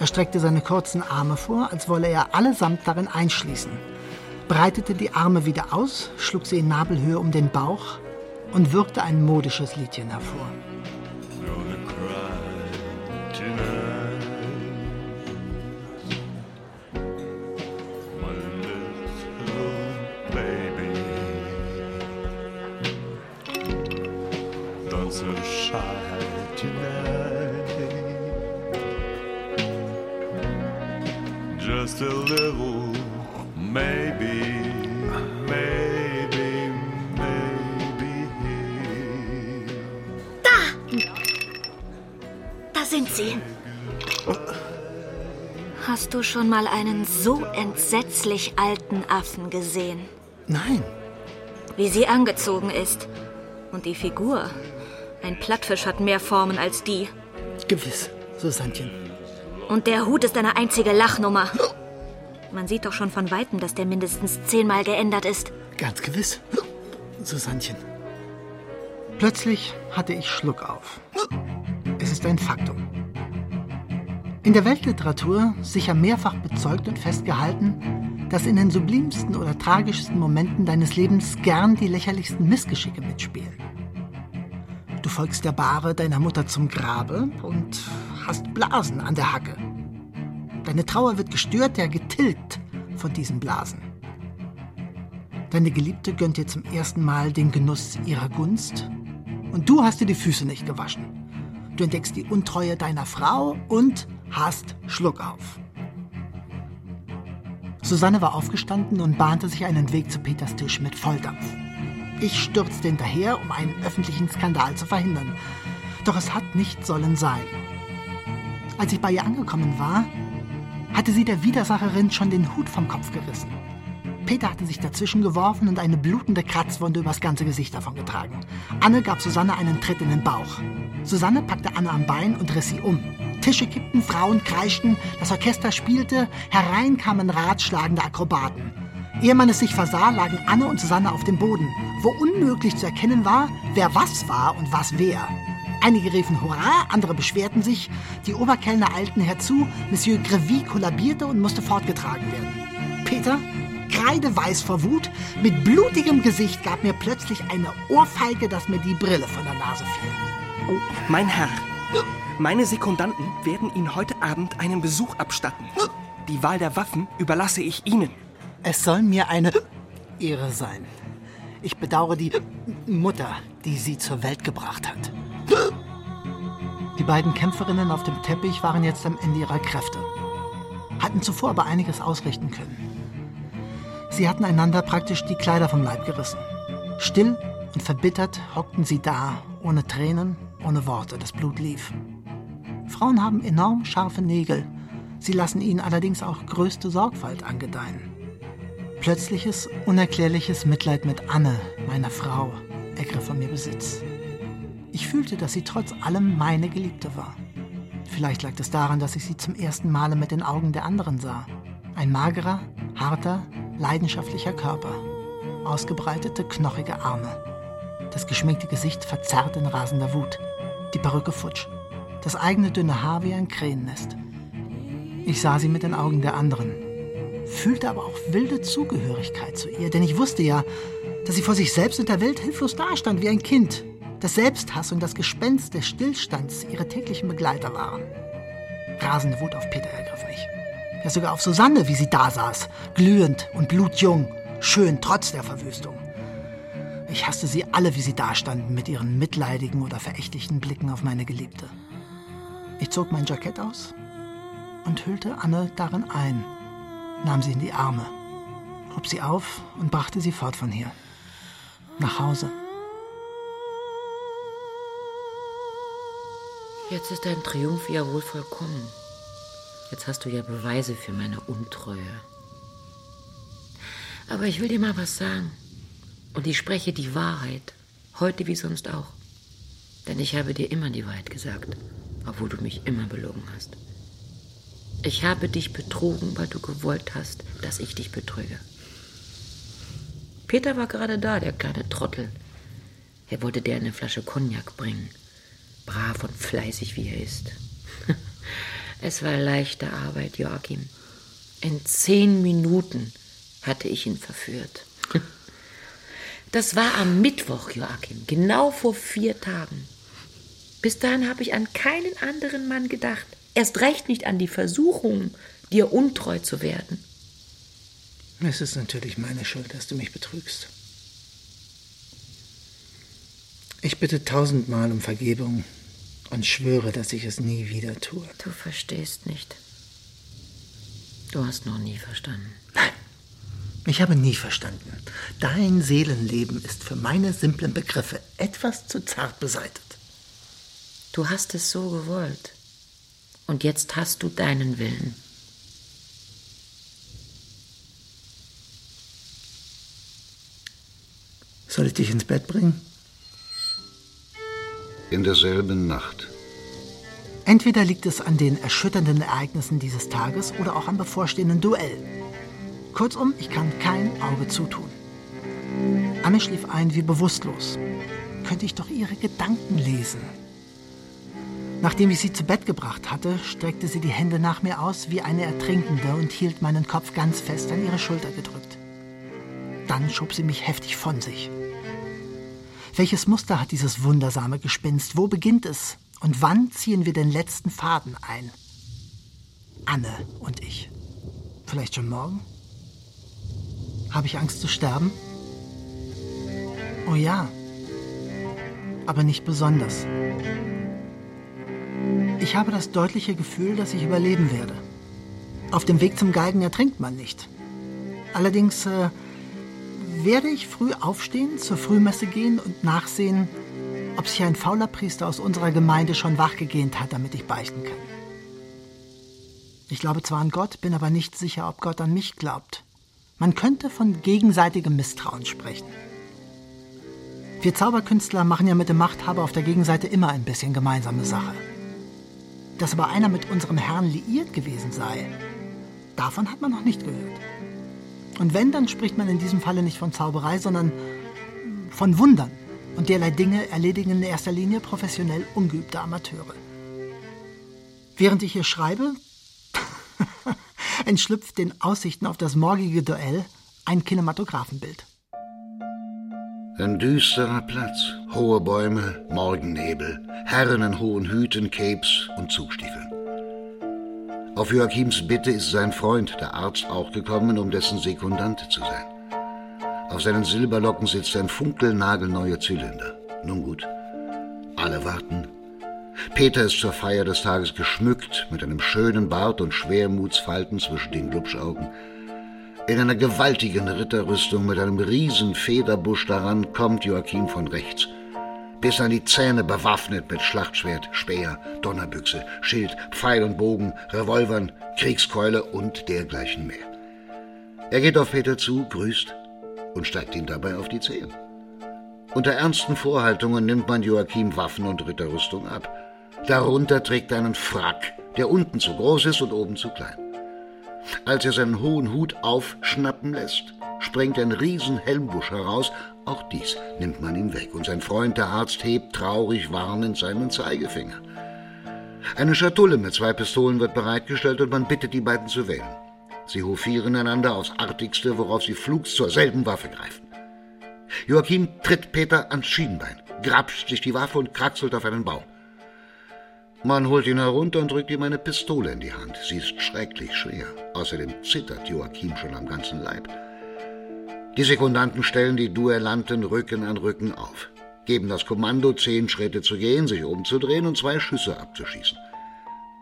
Er streckte seine kurzen Arme vor, als wolle er allesamt darin einschließen, breitete die Arme wieder aus, schlug sie in Nabelhöhe um den Bauch und wirkte ein modisches Liedchen hervor. Just a little, maybe, sind sie. Hast du schon mal einen so entsetzlich alten Affen gesehen? Nein, Wie sie angezogen ist. Und die Figur. Ein Plattfisch hat mehr Formen als die. gewiss, Susannchen. Und der Hut ist eine einzige Lachnummer. Man sieht doch schon von Weitem, dass der mindestens zehnmal geändert ist. Ganz gewiss, Susannchen. Plötzlich hatte ich Schluck auf. Ist ein Faktum. In der Weltliteratur sicher mehrfach bezeugt und festgehalten, dass in den sublimsten oder tragischsten Momenten deines Lebens gern die lächerlichsten Missgeschicke mitspielen. Du folgst der Bahre deiner Mutter zum Grabe und hast Blasen an der Hacke. Deine Trauer wird gestört, ja getilgt von diesen Blasen. Deine Geliebte gönnt dir zum ersten Mal den Genuss ihrer Gunst und du hast dir die Füße nicht gewaschen. Du entdeckst die Untreue deiner Frau und hast Schluck auf. Susanne war aufgestanden und bahnte sich einen Weg zu Peters Tisch mit Volldampf. Ich stürzte hinterher, um einen öffentlichen Skandal zu verhindern. Doch es hat nicht sollen sein. Als ich bei ihr angekommen war, hatte sie der Widersacherin schon den Hut vom Kopf gerissen. Peter hatte sich dazwischen geworfen und eine blutende Kratzwunde übers ganze Gesicht davongetragen. Anne gab Susanne einen Tritt in den Bauch. Susanne packte Anne am Bein und riss sie um. Tische kippten, Frauen kreischten, das Orchester spielte, herein kamen ratschlagende Akrobaten. Ehe man es sich versah, lagen Anne und Susanne auf dem Boden, wo unmöglich zu erkennen war, wer was war und was wer. Einige riefen Hurra, andere beschwerten sich. Die Oberkellner eilten herzu. Monsieur Grevy kollabierte und musste fortgetragen werden. Peter, kreideweiß vor Wut, mit blutigem Gesicht gab mir plötzlich eine Ohrfeige, dass mir die Brille von der Nase fiel. Mein Herr, meine Sekundanten werden Ihnen heute Abend einen Besuch abstatten. Die Wahl der Waffen überlasse ich Ihnen. Es soll mir eine Ehre sein. Ich bedauere die Mutter, die sie zur Welt gebracht hat. Die beiden Kämpferinnen auf dem Teppich waren jetzt am Ende ihrer Kräfte, hatten zuvor aber einiges ausrichten können. Sie hatten einander praktisch die Kleider vom Leib gerissen. Still und verbittert hockten sie da, ohne Tränen, ohne Worte, das Blut lief. Frauen haben enorm scharfe Nägel, sie lassen ihnen allerdings auch größte Sorgfalt angedeihen. Plötzliches, unerklärliches Mitleid mit Anne, meiner Frau, ergriff von mir Besitz. Ich fühlte, dass sie trotz allem meine Geliebte war. Vielleicht lag es daran, dass ich sie zum ersten Male mit den Augen der anderen sah. Ein magerer, harter, leidenschaftlicher Körper, ausgebreitete, knochige Arme, das geschminkte Gesicht verzerrt in rasender Wut, die Perücke futsch, das eigene dünne Haar wie ein Krähennest. Ich sah sie mit den Augen der anderen, fühlte aber auch wilde Zugehörigkeit zu ihr, denn ich wusste ja, dass sie vor sich selbst und der Welt hilflos dastand wie ein Kind, das Selbsthass und das Gespenst des Stillstands ihre täglichen Begleiter waren. Rasende Wut auf Peter ergriff mich. Ja, sogar auf Susanne, wie sie da saß, glühend und blutjung, schön trotz der Verwüstung. Ich hasste sie alle, wie sie dastanden, mit ihren mitleidigen oder verächtlichen Blicken auf meine Geliebte. Ich zog mein Jackett aus und hüllte Anne darin ein, nahm sie in die Arme, hob sie auf und brachte sie fort von hier. Nach Hause. Jetzt ist dein Triumph ja wohl vollkommen. Jetzt hast du ja Beweise für meine Untreue. Aber ich will dir mal was sagen. Und ich spreche die Wahrheit, heute wie sonst auch. Denn ich habe dir immer die Wahrheit gesagt, obwohl du mich immer belogen hast. Ich habe dich betrogen, weil du gewollt hast, dass ich dich betrüge. Peter war gerade da, der kleine Trottel. Er wollte dir eine Flasche Cognac bringen. Brav und fleißig wie er ist. Es war leichte Arbeit, Joachim. In zehn Minuten hatte ich ihn verführt. Das war am Mittwoch, Joachim, genau vor vier Tagen. Bis dahin habe ich an keinen anderen Mann gedacht. Erst recht nicht an die Versuchung, dir untreu zu werden. Es ist natürlich meine Schuld, dass du mich betrügst. Ich bitte tausendmal um Vergebung und schwöre, dass ich es nie wieder tue. Du verstehst nicht. Du hast noch nie verstanden. Nein, ich habe nie verstanden. Dein Seelenleben ist für meine simplen Begriffe etwas zu zart beseitet. Du hast es so gewollt. Und jetzt hast du deinen Willen. Soll ich dich ins Bett bringen? In derselben Nacht. Entweder liegt es an den erschütternden Ereignissen dieses Tages oder auch am bevorstehenden Duell. Kurzum, ich kann kein Auge zutun. Anne schlief ein wie bewusstlos. Könnte ich doch ihre Gedanken lesen. Nachdem ich sie zu Bett gebracht hatte, streckte sie die Hände nach mir aus wie eine Ertrinkende und hielt meinen Kopf ganz fest an ihre Schulter gedrückt. Dann schob sie mich heftig von sich. Welches Muster hat dieses wundersame Gespinst? Wo beginnt es? Und wann ziehen wir den letzten Faden ein? Anne und ich. Vielleicht schon morgen? Habe ich Angst zu sterben? Oh ja. Aber nicht besonders. Ich habe das deutliche Gefühl, dass ich überleben werde. Auf dem Weg zum Galgen ertrinkt man nicht. Allerdings äh, werde ich früh aufstehen, zur Frühmesse gehen und nachsehen, ob sich ein fauler Priester aus unserer Gemeinde schon wachgegähnt hat, damit ich beichten kann. Ich glaube zwar an Gott, bin aber nicht sicher, ob Gott an mich glaubt. Man könnte von gegenseitigem Misstrauen sprechen. Wir Zauberkünstler machen ja mit dem Machthaber auf der Gegenseite immer ein bisschen gemeinsame Sache. Dass aber einer mit unserem Herrn liiert gewesen sei, davon hat man noch nicht gehört. Und wenn, dann spricht man in diesem Falle nicht von Zauberei, sondern von Wundern. Und derlei Dinge erledigen in erster Linie professionell ungeübte Amateure. Während ich hier schreibe, entschlüpft den Aussichten auf das morgige Duell ein Kinematografenbild. Ein düsterer Platz, hohe Bäume, Morgennebel, Herren in hohen Hüten, Capes und Zugstiefeln. Auf Joachims Bitte ist sein Freund, der Arzt, auch gekommen, um dessen Sekundant zu sein. Auf seinen Silberlocken sitzt ein funkelnagelneuer Zylinder. Nun gut, alle warten. Peter ist zur Feier des Tages geschmückt mit einem schönen Bart und Schwermutsfalten zwischen den Glubschaugen. In einer gewaltigen Ritterrüstung mit einem riesen Federbusch daran kommt Joachim von rechts bis an die Zähne bewaffnet mit Schlachtschwert, Speer, Donnerbüchse, Schild, Pfeil und Bogen, Revolvern, Kriegskeule und dergleichen mehr. Er geht auf Peter zu, grüßt und steigt ihm dabei auf die Zehen. Unter ernsten Vorhaltungen nimmt man Joachim Waffen und Ritterrüstung ab. Darunter trägt er einen Frack, der unten zu groß ist und oben zu klein. Als er seinen hohen Hut aufschnappen lässt, sprengt ein Riesenhelmbusch heraus. Auch dies nimmt man ihm weg und sein Freund, der Arzt, hebt traurig warnend seinen Zeigefinger. Eine Schatulle mit zwei Pistolen wird bereitgestellt und man bittet die beiden zu wählen. Sie hofieren einander aufs Artigste, worauf sie flugs zur selben Waffe greifen. Joachim tritt Peter ans Schienbein, grapscht sich die Waffe und kraxelt auf einen Baum. Man holt ihn herunter und drückt ihm eine Pistole in die Hand. Sie ist schrecklich schwer. Außerdem zittert Joachim schon am ganzen Leib. Die Sekundanten stellen die Duellanten Rücken an Rücken auf, geben das Kommando, zehn Schritte zu gehen, sich umzudrehen und zwei Schüsse abzuschießen.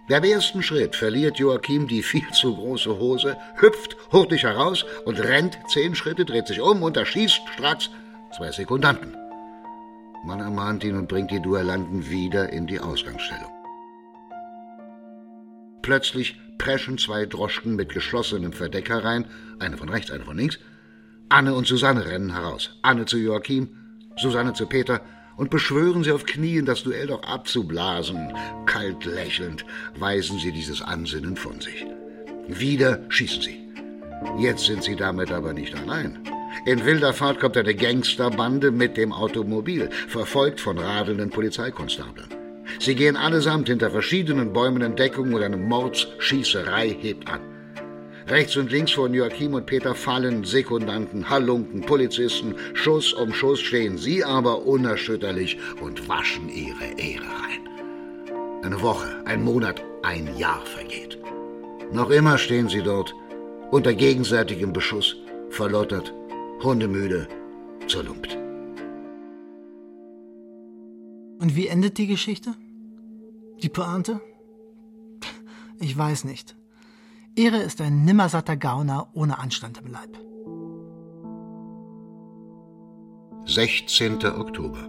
Beim ersten Schritt verliert Joachim die viel zu große Hose, hüpft hurtig heraus und rennt zehn Schritte, dreht sich um und erschießt stracks zwei Sekundanten. Man ermahnt ihn und bringt die Duellanten wieder in die Ausgangsstellung. Plötzlich preschen zwei Droschken mit geschlossenem Verdeck herein, eine von rechts, eine von links. Anne und Susanne rennen heraus. Anne zu Joachim, Susanne zu Peter und beschwören sie auf Knien, das Duell doch abzublasen. Kalt lächelnd weisen sie dieses Ansinnen von sich. Wieder schießen sie. Jetzt sind sie damit aber nicht allein. In wilder Fahrt kommt eine Gangsterbande mit dem Automobil, verfolgt von radelnden Polizeikonstabeln. Sie gehen allesamt hinter verschiedenen Bäumen in Deckung und eine Mordsschießerei hebt an. Rechts und links von Joachim und Peter fallen Sekundanten, Halunken, Polizisten. Schuss um Schuss stehen sie aber unerschütterlich und waschen ihre Ehre rein. Eine Woche, ein Monat, ein Jahr vergeht. Noch immer stehen sie dort, unter gegenseitigem Beschuss, verlottert, hundemüde, zerlumpt. Und wie endet die Geschichte? Die Pointe? Ich weiß nicht. Ehre ist ein nimmersatter Gauner ohne Anstand im Leib. 16. Oktober.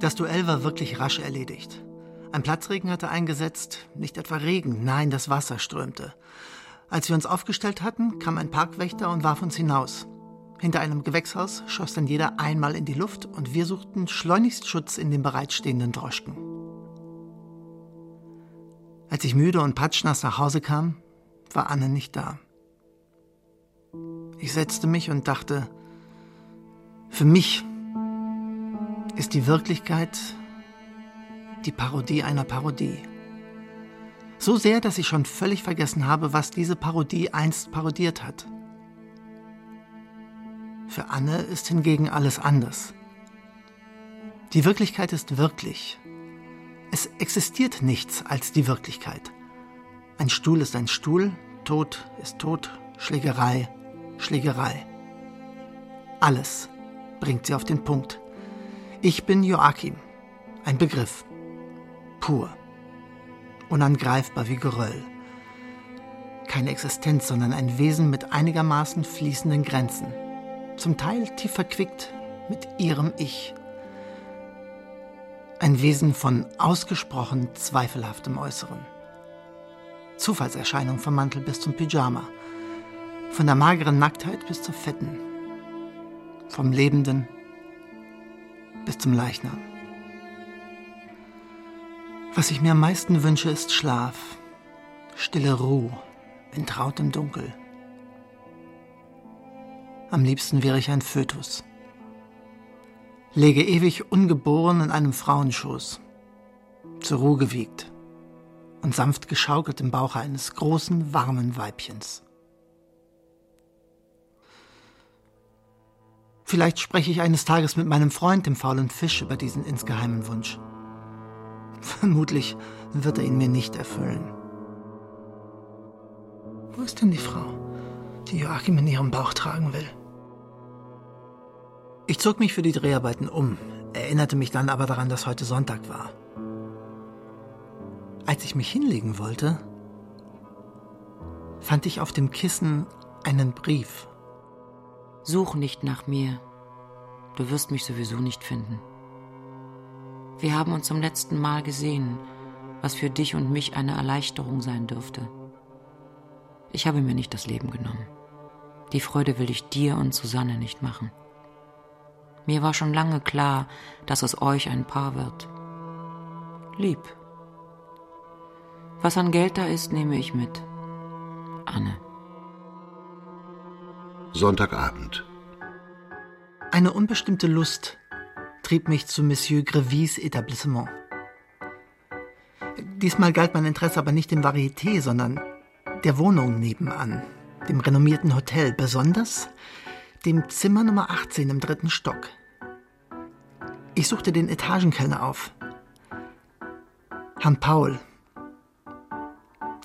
Das Duell war wirklich rasch erledigt. Ein Platzregen hatte eingesetzt, nicht etwa Regen, nein, das Wasser strömte. Als wir uns aufgestellt hatten, kam ein Parkwächter und warf uns hinaus. Hinter einem Gewächshaus schoss dann jeder einmal in die Luft und wir suchten schleunigst Schutz in den bereitstehenden Droschken. Als ich müde und patschnass nach Hause kam, war Anne nicht da. Ich setzte mich und dachte, für mich ist die Wirklichkeit die Parodie einer Parodie. So sehr, dass ich schon völlig vergessen habe, was diese Parodie einst parodiert hat. Für Anne ist hingegen alles anders. Die Wirklichkeit ist wirklich. Es existiert nichts als die Wirklichkeit. Ein Stuhl ist ein Stuhl, Tod ist Tod, Schlägerei, Schlägerei. Alles bringt sie auf den Punkt. Ich bin Joachim, ein Begriff, pur, unangreifbar wie Geröll. Keine Existenz, sondern ein Wesen mit einigermaßen fließenden Grenzen zum Teil tief verquickt mit ihrem Ich. Ein Wesen von ausgesprochen zweifelhaftem Äußeren. Zufallserscheinung vom Mantel bis zum Pyjama. Von der mageren Nacktheit bis zur fetten. Vom Lebenden bis zum Leichnam. Was ich mir am meisten wünsche, ist Schlaf, stille Ruhe in trautem Dunkel. Am liebsten wäre ich ein Fötus. Lege ewig ungeboren in einem Frauenschoß, zur Ruhe gewiegt und sanft geschaukelt im Bauche eines großen, warmen Weibchens. Vielleicht spreche ich eines Tages mit meinem Freund, dem faulen Fisch, über diesen insgeheimen Wunsch. Vermutlich wird er ihn mir nicht erfüllen. Wo ist denn die Frau, die Joachim in ihrem Bauch tragen will? Ich zog mich für die Dreharbeiten um, erinnerte mich dann aber daran, dass heute Sonntag war. Als ich mich hinlegen wollte, fand ich auf dem Kissen einen Brief. Such nicht nach mir. Du wirst mich sowieso nicht finden. Wir haben uns zum letzten Mal gesehen, was für dich und mich eine Erleichterung sein dürfte. Ich habe mir nicht das Leben genommen. Die Freude will ich dir und Susanne nicht machen. Mir war schon lange klar, dass aus euch ein Paar wird. Lieb. Was an Geld da ist, nehme ich mit. Anne. Sonntagabend. Eine unbestimmte Lust trieb mich zu Monsieur Grevys Etablissement. Diesmal galt mein Interesse aber nicht dem Varieté, sondern der Wohnung nebenan, dem renommierten Hotel, besonders dem Zimmer Nummer 18 im dritten Stock. Ich suchte den Etagenkellner auf. Herrn Paul.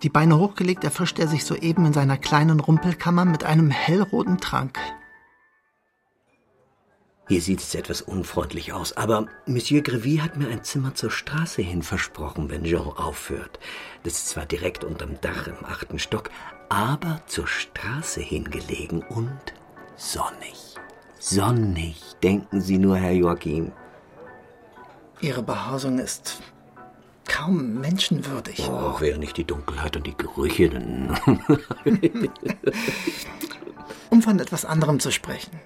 Die Beine hochgelegt erfrischte er sich soeben in seiner kleinen Rumpelkammer mit einem hellroten Trank. Hier sieht es etwas unfreundlich aus, aber Monsieur Grevy hat mir ein Zimmer zur Straße hin versprochen, wenn Jean aufhört. Das ist zwar direkt unterm Dach im achten Stock, aber zur Straße hingelegen und sonnig. Sonnig, denken Sie nur, Herr Joachim. Ihre Behausung ist kaum menschenwürdig. Och, wäre nicht die Dunkelheit und die Gerüche. Um von etwas anderem zu sprechen.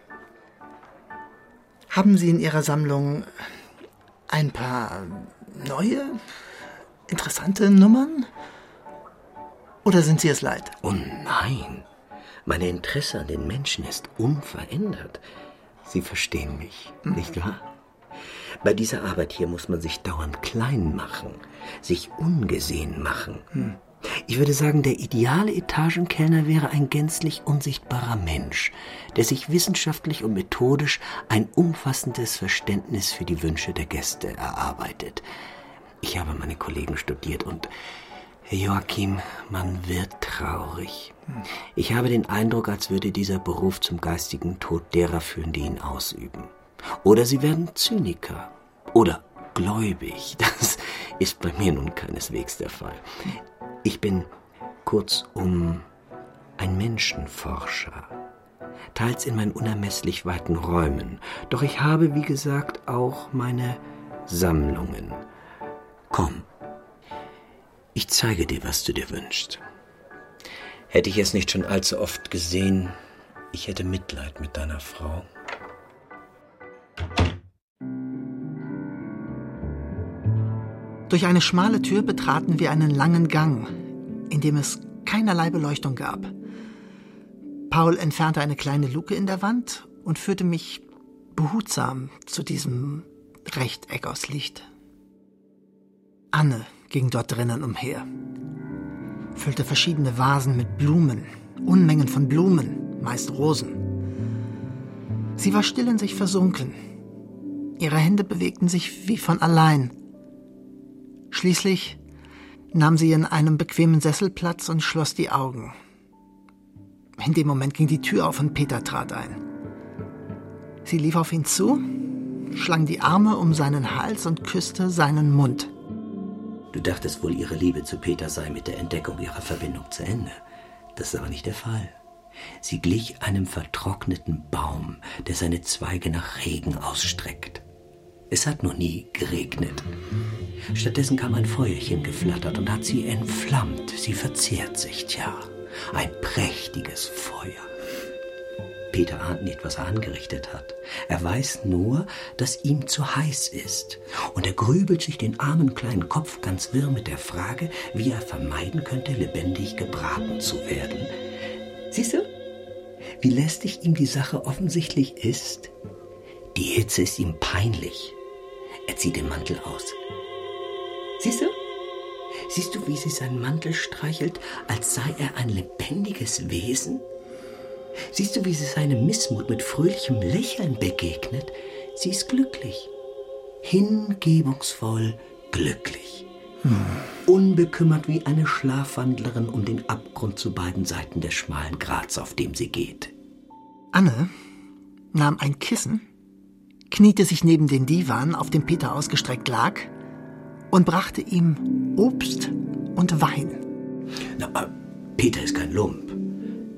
Haben Sie in Ihrer Sammlung ein paar neue, interessante Nummern? Oder sind Sie es leid? Oh nein, mein Interesse an den Menschen ist unverändert. Sie verstehen mich, nicht wahr? Bei dieser Arbeit hier muss man sich dauernd klein machen, sich ungesehen machen. Ich würde sagen, der ideale Etagenkellner wäre ein gänzlich unsichtbarer Mensch, der sich wissenschaftlich und methodisch ein umfassendes Verständnis für die Wünsche der Gäste erarbeitet. Ich habe meine Kollegen studiert und Joachim, man wird traurig. Ich habe den Eindruck, als würde dieser Beruf zum geistigen Tod derer führen, die ihn ausüben. Oder sie werden Zyniker. Oder gläubig. Das ist bei mir nun keineswegs der Fall. Ich bin kurzum ein Menschenforscher. Teils in meinen unermesslich weiten Räumen. Doch ich habe, wie gesagt, auch meine Sammlungen. Komm, ich zeige dir, was du dir wünschst. Hätte ich es nicht schon allzu oft gesehen, ich hätte Mitleid mit deiner Frau. Durch eine schmale Tür betraten wir einen langen Gang, in dem es keinerlei Beleuchtung gab. Paul entfernte eine kleine Luke in der Wand und führte mich behutsam zu diesem Rechteck aus Licht. Anne ging dort drinnen umher, füllte verschiedene Vasen mit Blumen, Unmengen von Blumen, meist Rosen. Sie war still in sich versunken. Ihre Hände bewegten sich wie von allein. Schließlich nahm sie in einem bequemen Sessel Platz und schloss die Augen. In dem Moment ging die Tür auf und Peter trat ein. Sie lief auf ihn zu, schlang die Arme um seinen Hals und küsste seinen Mund. Du dachtest wohl, ihre Liebe zu Peter sei mit der Entdeckung ihrer Verbindung zu Ende. Das ist aber nicht der Fall. Sie glich einem vertrockneten Baum, der seine Zweige nach Regen ausstreckt. Es hat noch nie geregnet. Stattdessen kam ein Feuerchen geflattert und hat sie entflammt. Sie verzehrt sich, tja. Ein prächtiges Feuer. Peter ahnt nicht, was er angerichtet hat. Er weiß nur, dass ihm zu heiß ist. Und er grübelt sich den armen kleinen Kopf ganz wirr mit der Frage, wie er vermeiden könnte, lebendig gebraten zu werden. Siehst du, wie lästig ihm die Sache offensichtlich ist? Die Hitze ist ihm peinlich. Er zieht den Mantel aus. Siehst du? Siehst du, wie sie seinen Mantel streichelt, als sei er ein lebendiges Wesen? Siehst du, wie sie seinem Missmut mit fröhlichem Lächeln begegnet? Sie ist glücklich. Hingebungsvoll glücklich. Unbekümmert wie eine Schlafwandlerin um den Abgrund zu beiden Seiten des schmalen Grats, auf dem sie geht. Anne nahm ein Kissen, kniete sich neben den Divan, auf dem Peter ausgestreckt lag, und brachte ihm Obst und Wein. Na, äh, Peter ist kein Lump.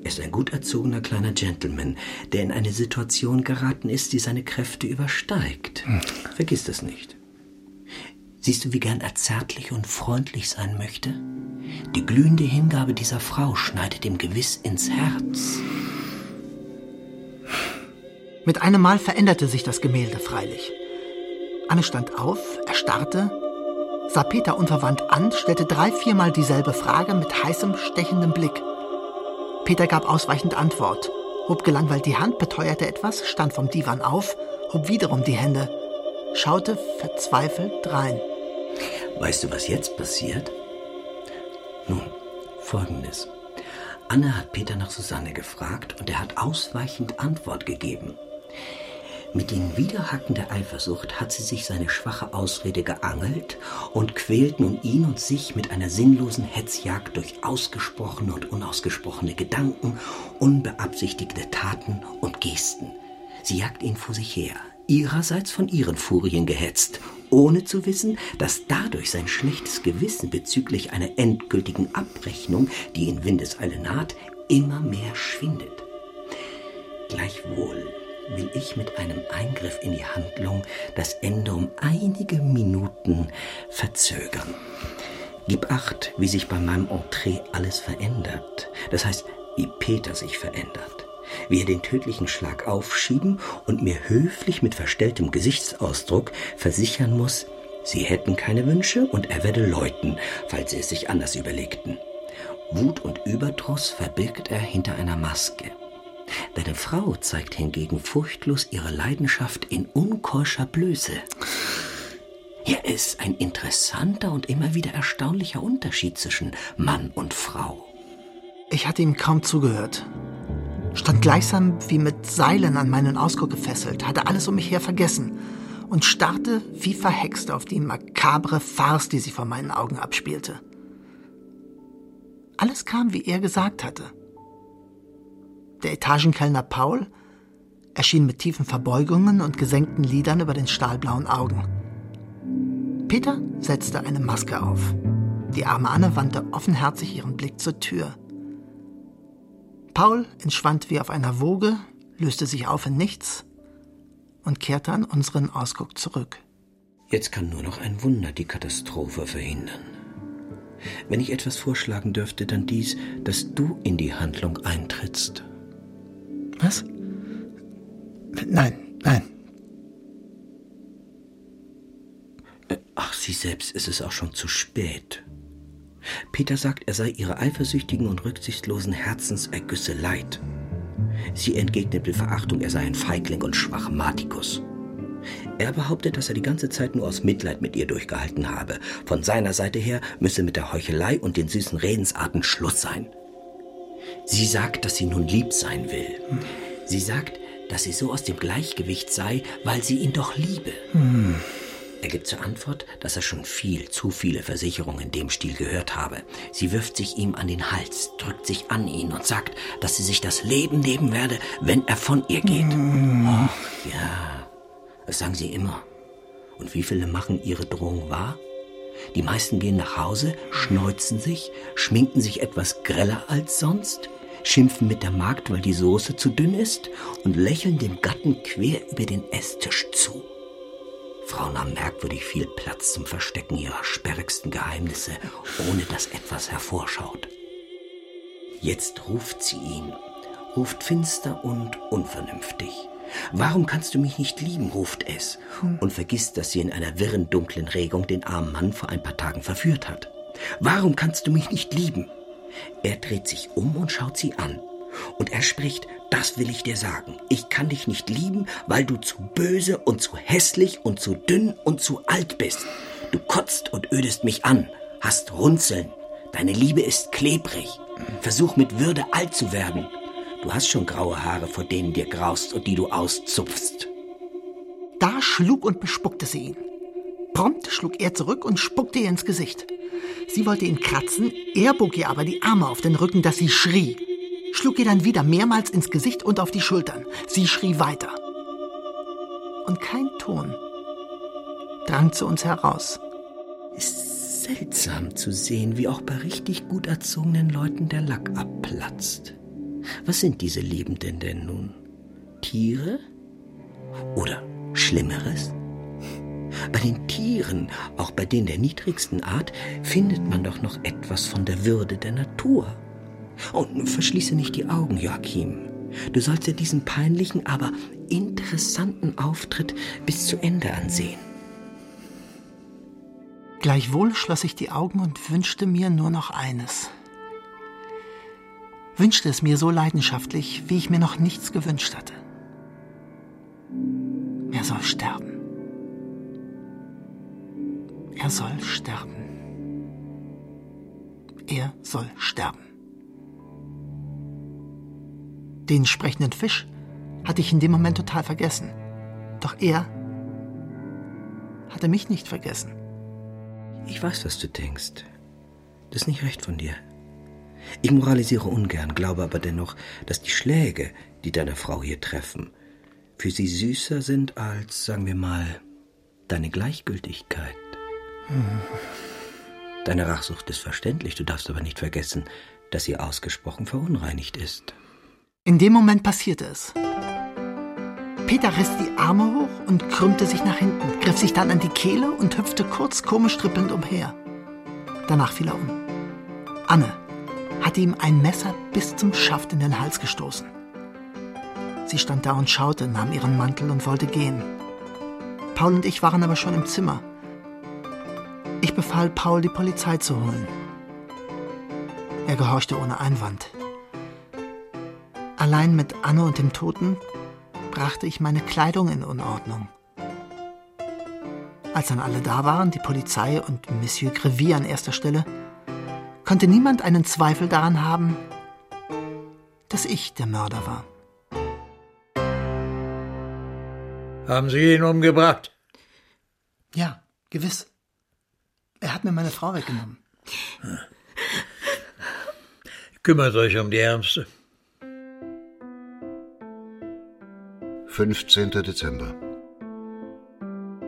Er ist ein gut erzogener kleiner Gentleman, der in eine Situation geraten ist, die seine Kräfte übersteigt. Vergiss das nicht. Siehst du, wie gern er zärtlich und freundlich sein möchte? Die glühende Hingabe dieser Frau schneidet ihm gewiss ins Herz. Mit einem Mal veränderte sich das Gemälde freilich. Anne stand auf, erstarrte sah Peter unverwandt an, stellte drei, viermal dieselbe Frage mit heißem, stechendem Blick. Peter gab ausweichend Antwort, hob gelangweilt die Hand, beteuerte etwas, stand vom Divan auf, hob wiederum die Hände, schaute verzweifelt drein. Weißt du, was jetzt passiert? Nun, folgendes. Anne hat Peter nach Susanne gefragt und er hat ausweichend Antwort gegeben. Mit den Widerhaken der Eifersucht hat sie sich seine schwache Ausrede geangelt und quält nun ihn und sich mit einer sinnlosen Hetzjagd durch ausgesprochene und unausgesprochene Gedanken, unbeabsichtigte Taten und Gesten. Sie jagt ihn vor sich her, ihrerseits von ihren Furien gehetzt, ohne zu wissen, dass dadurch sein schlechtes Gewissen bezüglich einer endgültigen Abrechnung, die in Windeseile naht, immer mehr schwindet. Gleichwohl will ich mit einem Eingriff in die Handlung das Ende um einige Minuten verzögern. Gib acht, wie sich bei meinem Entree alles verändert. Das heißt, wie Peter sich verändert. Wie er den tödlichen Schlag aufschieben und mir höflich mit verstelltem Gesichtsausdruck versichern muss, sie hätten keine Wünsche und er werde läuten, falls sie es sich anders überlegten. Wut und Überdruss verbirgt er hinter einer Maske. Deine Frau zeigt hingegen furchtlos ihre Leidenschaft in unkeuscher Blöße. Hier ist ein interessanter und immer wieder erstaunlicher Unterschied zwischen Mann und Frau. Ich hatte ihm kaum zugehört. Stand gleichsam wie mit Seilen an meinen Ausguck gefesselt, hatte alles um mich her vergessen und starrte wie verhext auf die makabre Farce, die sich vor meinen Augen abspielte. Alles kam, wie er gesagt hatte. Der Etagenkellner Paul erschien mit tiefen Verbeugungen und gesenkten Lidern über den stahlblauen Augen. Peter setzte eine Maske auf. Die arme Anne wandte offenherzig ihren Blick zur Tür. Paul entschwand wie auf einer Woge, löste sich auf in nichts und kehrte an unseren Ausguck zurück. Jetzt kann nur noch ein Wunder die Katastrophe verhindern. Wenn ich etwas vorschlagen dürfte, dann dies, dass du in die Handlung eintrittst. Was? Nein, nein. Äh, ach, sie selbst ist es auch schon zu spät. Peter sagt, er sei ihre eifersüchtigen und rücksichtslosen Herzensergüsse leid. Sie entgegnet mit Verachtung, er sei ein Feigling und Schwachmatikus. Er behauptet, dass er die ganze Zeit nur aus Mitleid mit ihr durchgehalten habe. Von seiner Seite her müsse mit der Heuchelei und den süßen Redensarten Schluss sein. Sie sagt, dass sie nun lieb sein will. Sie sagt, dass sie so aus dem Gleichgewicht sei, weil sie ihn doch liebe. Hm. Er gibt zur Antwort, dass er schon viel, zu viele Versicherungen in dem Stil gehört habe. Sie wirft sich ihm an den Hals, drückt sich an ihn und sagt, dass sie sich das Leben nehmen werde, wenn er von ihr geht. Hm. Oh, ja, das sagen sie immer. Und wie viele machen ihre Drohung wahr? Die meisten gehen nach Hause, schneuzen sich, schminken sich etwas greller als sonst, schimpfen mit der Magd, weil die Soße zu dünn ist und lächeln dem Gatten quer über den Esstisch zu. Frauen haben merkwürdig viel Platz zum Verstecken ihrer sperrigsten Geheimnisse, ohne dass etwas hervorschaut. Jetzt ruft sie ihn, ruft finster und unvernünftig. Warum kannst du mich nicht lieben, ruft es und vergisst, dass sie in einer wirren, dunklen Regung den armen Mann vor ein paar Tagen verführt hat. Warum kannst du mich nicht lieben? Er dreht sich um und schaut sie an. Und er spricht, das will ich dir sagen. Ich kann dich nicht lieben, weil du zu böse und zu hässlich und zu dünn und zu alt bist. Du kotzt und ödest mich an, hast Runzeln. Deine Liebe ist klebrig. Versuch mit Würde alt zu werden. Du hast schon graue Haare, vor denen dir graust und die du auszupfst. Da schlug und bespuckte sie ihn. Prompt schlug er zurück und spuckte ihr ins Gesicht. Sie wollte ihn kratzen, er bog ihr aber die Arme auf den Rücken, dass sie schrie. Schlug ihr dann wieder mehrmals ins Gesicht und auf die Schultern. Sie schrie weiter. Und kein Ton drang zu uns heraus. Ist seltsam zu sehen, wie auch bei richtig gut erzogenen Leuten der Lack abplatzt. Was sind diese Liebenden denn nun? Tiere? Oder Schlimmeres? Bei den Tieren, auch bei denen der niedrigsten Art, findet man doch noch etwas von der Würde der Natur. Und verschließe nicht die Augen, Joachim. Du sollst dir diesen peinlichen, aber interessanten Auftritt bis zu Ende ansehen. Gleichwohl schloss ich die Augen und wünschte mir nur noch eines. Wünschte es mir so leidenschaftlich, wie ich mir noch nichts gewünscht hatte. Er soll sterben. Er soll sterben. Er soll sterben. Den sprechenden Fisch hatte ich in dem Moment total vergessen. Doch er hatte mich nicht vergessen. Ich weiß, was du denkst. Das ist nicht recht von dir. Ich moralisiere ungern, glaube aber dennoch, dass die Schläge, die deine Frau hier treffen, für sie süßer sind als, sagen wir mal, deine Gleichgültigkeit. Deine Rachsucht ist verständlich, du darfst aber nicht vergessen, dass sie ausgesprochen verunreinigt ist. In dem Moment passierte es. Peter riss die Arme hoch und krümmte sich nach hinten, griff sich dann an die Kehle und hüpfte kurz komisch trippelnd umher. Danach fiel er um. Anne hatte ihm ein Messer bis zum Schaft in den Hals gestoßen. Sie stand da und schaute, nahm ihren Mantel und wollte gehen. Paul und ich waren aber schon im Zimmer. Ich befahl Paul, die Polizei zu holen. Er gehorchte ohne Einwand. Allein mit Anne und dem Toten brachte ich meine Kleidung in Unordnung. Als dann alle da waren, die Polizei und Monsieur Grevy an erster Stelle, konnte niemand einen Zweifel daran haben, dass ich der Mörder war. Haben Sie ihn umgebracht? Ja, gewiss. Er hat mir meine Frau weggenommen. Kümmert euch um die Ärmste. 15. Dezember.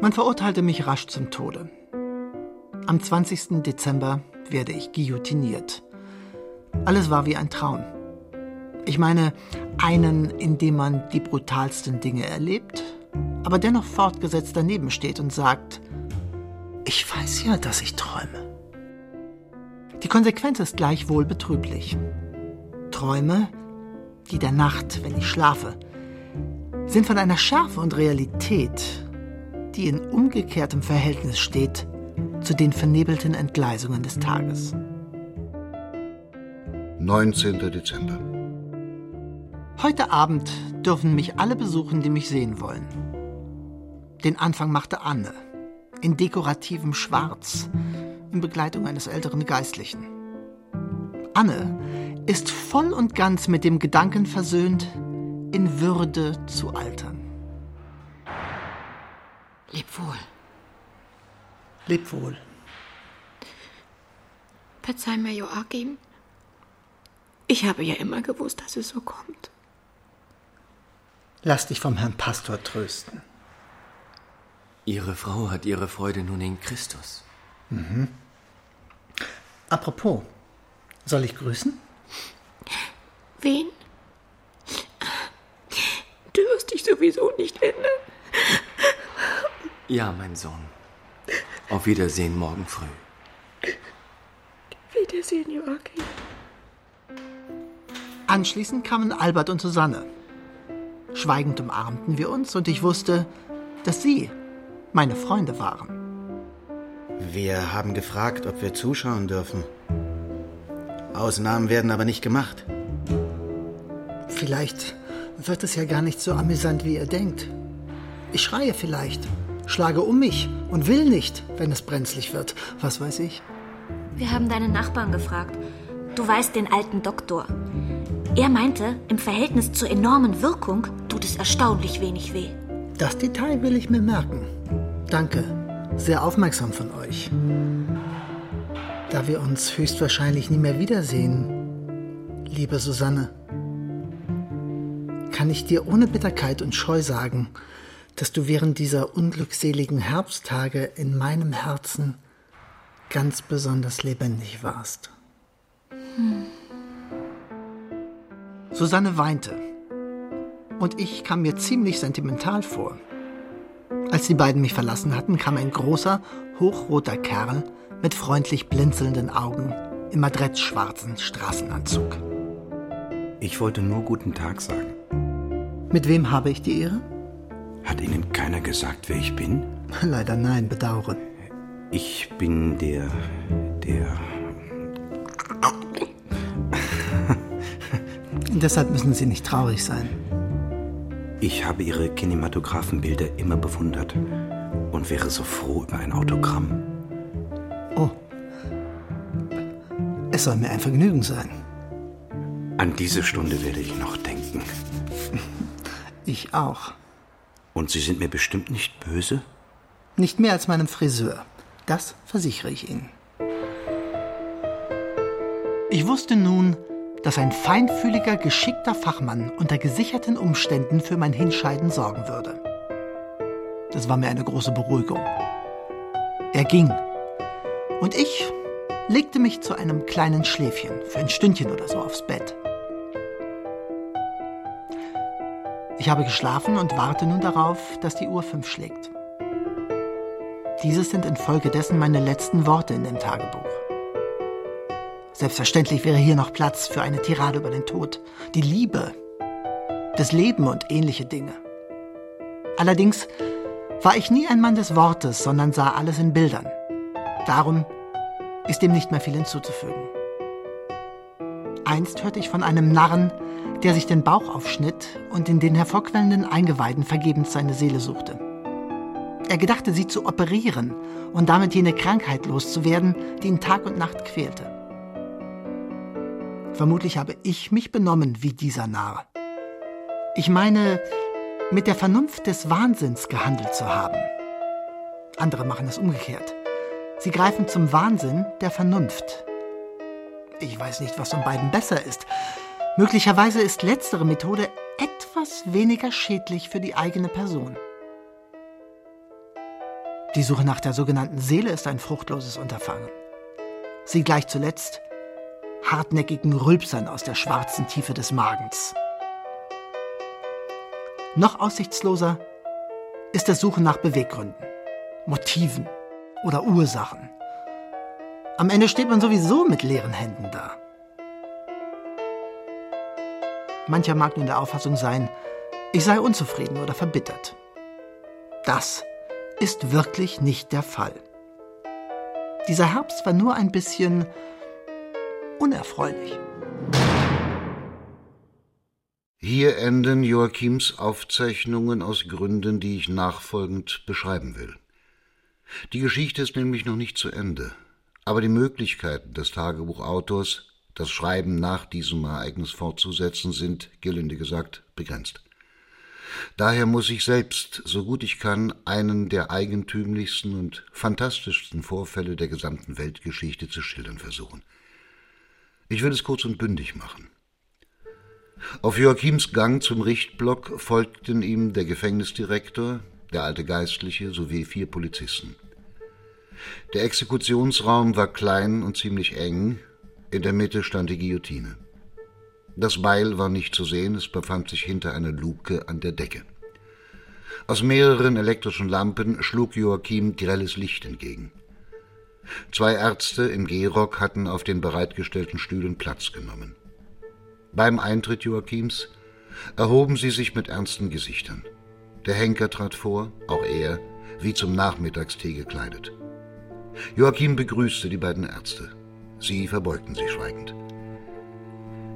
Man verurteilte mich rasch zum Tode. Am 20. Dezember werde ich guillotiniert. Alles war wie ein Traum. Ich meine, einen, in dem man die brutalsten Dinge erlebt, aber dennoch fortgesetzt daneben steht und sagt, ich weiß ja, dass ich träume. Die Konsequenz ist gleichwohl betrüblich. Träume, die der Nacht, wenn ich schlafe, sind von einer Schärfe und Realität, die in umgekehrtem Verhältnis steht zu den vernebelten Entgleisungen des Tages. 19. Dezember. Heute Abend dürfen mich alle besuchen, die mich sehen wollen. Den Anfang machte Anne, in dekorativem Schwarz, in Begleitung eines älteren Geistlichen. Anne ist voll und ganz mit dem Gedanken versöhnt, in Würde zu altern. Leb wohl. Leb wohl. Verzeih mir, Joachim. Ich habe ja immer gewusst, dass es so kommt. Lass dich vom Herrn Pastor trösten. Ihre Frau hat ihre Freude nun in Christus. Mhm. Apropos, soll ich grüßen? Wen? Du wirst dich sowieso nicht ändern. Ja, mein Sohn. Auf Wiedersehen morgen früh. Wiedersehen, Joachim. Anschließend kamen Albert und Susanne. Schweigend umarmten wir uns und ich wusste, dass sie meine Freunde waren. Wir haben gefragt, ob wir zuschauen dürfen. Ausnahmen werden aber nicht gemacht. Vielleicht wird es ja gar nicht so amüsant, wie ihr denkt. Ich schreie vielleicht, schlage um mich und will nicht, wenn es brenzlig wird. Was weiß ich? Wir haben deinen Nachbarn gefragt. Du weißt den alten Doktor. Er meinte, im Verhältnis zur enormen Wirkung tut es erstaunlich wenig weh. Das Detail will ich mir merken. Danke. Sehr aufmerksam von euch. Da wir uns höchstwahrscheinlich nie mehr wiedersehen, liebe Susanne, kann ich dir ohne Bitterkeit und Scheu sagen, dass du während dieser unglückseligen Herbsttage in meinem Herzen ganz besonders lebendig warst. Hm. Susanne weinte. Und ich kam mir ziemlich sentimental vor. Als die beiden mich verlassen hatten, kam ein großer, hochroter Kerl mit freundlich blinzelnden Augen im adrettschwarzen Straßenanzug. Ich wollte nur guten Tag sagen. Mit wem habe ich die Ehre? Hat Ihnen keiner gesagt, wer ich bin? Leider nein, bedauere. Ich bin der. der. Deshalb müssen Sie nicht traurig sein. Ich habe Ihre Kinematographenbilder immer bewundert und wäre so froh über ein Autogramm. Oh. Es soll mir ein Vergnügen sein. An diese Stunde werde ich noch denken. Ich auch. Und Sie sind mir bestimmt nicht böse? Nicht mehr als meinem Friseur. Das versichere ich Ihnen. Ich wusste nun, dass ein feinfühliger, geschickter Fachmann unter gesicherten Umständen für mein Hinscheiden sorgen würde. Das war mir eine große Beruhigung. Er ging. Und ich legte mich zu einem kleinen Schläfchen für ein Stündchen oder so aufs Bett. Ich habe geschlafen und warte nun darauf, dass die Uhr fünf schlägt. Dieses sind infolgedessen meine letzten Worte in dem Tagebuch. Selbstverständlich wäre hier noch Platz für eine Tirade über den Tod, die Liebe, das Leben und ähnliche Dinge. Allerdings war ich nie ein Mann des Wortes, sondern sah alles in Bildern. Darum ist dem nicht mehr viel hinzuzufügen. Einst hörte ich von einem Narren, der sich den Bauch aufschnitt und in den hervorquellenden Eingeweiden vergebens seine Seele suchte. Er gedachte, sie zu operieren und damit jene Krankheit loszuwerden, die ihn Tag und Nacht quälte. Vermutlich habe ich mich benommen wie dieser Narr. Ich meine, mit der Vernunft des Wahnsinns gehandelt zu haben. Andere machen es umgekehrt. Sie greifen zum Wahnsinn der Vernunft. Ich weiß nicht, was von beiden besser ist. Möglicherweise ist letztere Methode etwas weniger schädlich für die eigene Person. Die Suche nach der sogenannten Seele ist ein fruchtloses Unterfangen. Sie gleicht zuletzt hartnäckigen Rülpsern aus der schwarzen Tiefe des Magens. Noch aussichtsloser ist das Suchen nach Beweggründen, Motiven oder Ursachen. Am Ende steht man sowieso mit leeren Händen da. Mancher mag nun der Auffassung sein, ich sei unzufrieden oder verbittert. Das ist wirklich nicht der Fall. Dieser Herbst war nur ein bisschen unerfreulich. Hier enden Joachims Aufzeichnungen aus Gründen, die ich nachfolgend beschreiben will. Die Geschichte ist nämlich noch nicht zu Ende, aber die Möglichkeiten des Tagebuchautors, das Schreiben nach diesem Ereignis fortzusetzen, sind, gelinde gesagt, begrenzt. Daher muss ich selbst, so gut ich kann, einen der eigentümlichsten und fantastischsten Vorfälle der gesamten Weltgeschichte zu schildern versuchen. Ich will es kurz und bündig machen. Auf Joachims Gang zum Richtblock folgten ihm der Gefängnisdirektor, der alte Geistliche sowie vier Polizisten. Der Exekutionsraum war klein und ziemlich eng, in der Mitte stand die Guillotine. Das Beil war nicht zu sehen, es befand sich hinter einer Luke an der Decke. Aus mehreren elektrischen Lampen schlug Joachim grelles Licht entgegen. Zwei Ärzte im Gehrock hatten auf den bereitgestellten Stühlen Platz genommen. Beim Eintritt Joachims erhoben sie sich mit ernsten Gesichtern. Der Henker trat vor, auch er, wie zum Nachmittagstee gekleidet. Joachim begrüßte die beiden Ärzte. Sie verbeugten sich schweigend.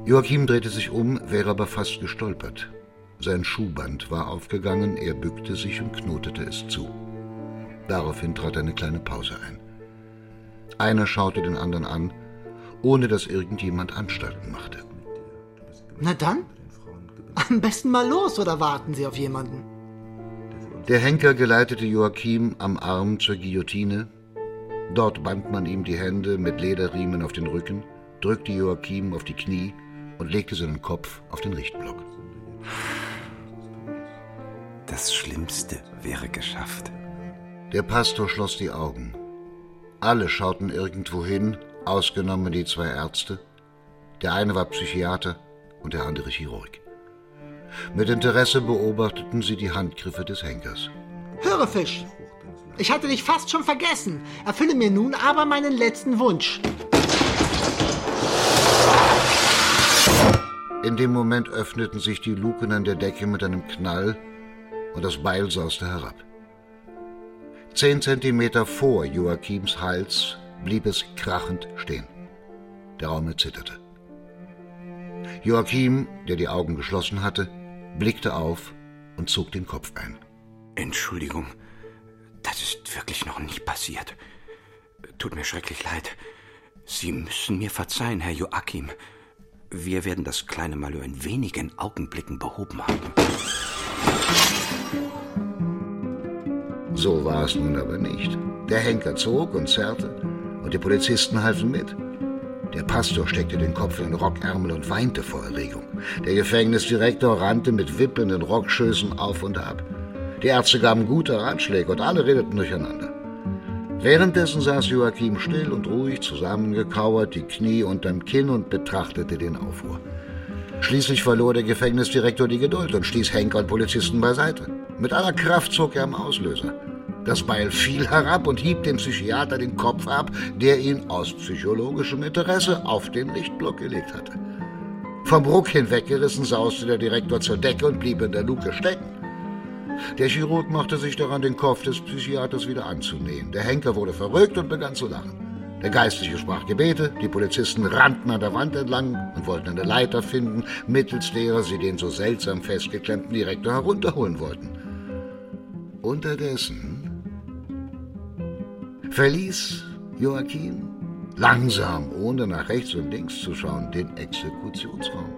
Joachim drehte sich um, wäre aber fast gestolpert. Sein Schuhband war aufgegangen, er bückte sich und knotete es zu. Daraufhin trat eine kleine Pause ein. Einer schaute den anderen an, ohne dass irgendjemand Anstalten machte. Na dann, am besten mal los oder warten Sie auf jemanden? Der Henker geleitete Joachim am Arm zur Guillotine. Dort band man ihm die Hände mit Lederriemen auf den Rücken, drückte Joachim auf die Knie und legte seinen Kopf auf den Richtblock. Das Schlimmste wäre geschafft. Der Pastor schloss die Augen. Alle schauten irgendwo hin, ausgenommen die zwei Ärzte. Der eine war Psychiater und der andere Chirurg. Mit Interesse beobachteten sie die Handgriffe des Henkers. Höre, Fisch! Ich hatte dich fast schon vergessen. Erfülle mir nun aber meinen letzten Wunsch. In dem Moment öffneten sich die Luken an der Decke mit einem Knall und das Beil sauste herab. Zehn Zentimeter vor Joachims Hals blieb es krachend stehen. Der Raum zitterte. Joachim, der die Augen geschlossen hatte, blickte auf und zog den Kopf ein. Entschuldigung, das ist wirklich noch nicht passiert. Tut mir schrecklich leid. Sie müssen mir verzeihen, Herr Joachim. Wir werden das kleine Malheur in wenigen Augenblicken behoben haben. So war es nun aber nicht. Der Henker zog und zerrte, und die Polizisten halfen mit. Der Pastor steckte den Kopf in den Rockärmel und weinte vor Erregung. Der Gefängnisdirektor rannte mit wippenden Rockschößen auf und ab. Die Ärzte gaben gute Ratschläge und alle redeten durcheinander. Währenddessen saß Joachim still und ruhig zusammengekauert, die Knie unterm Kinn und betrachtete den Aufruhr. Schließlich verlor der Gefängnisdirektor die Geduld und stieß Henker und Polizisten beiseite. Mit aller Kraft zog er am Auslöser. Das Beil fiel herab und hieb dem Psychiater den Kopf ab, der ihn aus psychologischem Interesse auf den Lichtblock gelegt hatte. Vom Ruck hinweggerissen sauste der Direktor zur Decke und blieb in der Luke stecken. Der Chirurg machte sich daran, den Kopf des Psychiaters wieder anzunähen. Der Henker wurde verrückt und begann zu lachen. Der Geistliche sprach Gebete, die Polizisten rannten an der Wand entlang und wollten eine Leiter finden, mittels derer sie den so seltsam festgeklemmten Direktor herunterholen wollten. Unterdessen verließ Joachim langsam, ohne nach rechts und links zu schauen, den Exekutionsraum.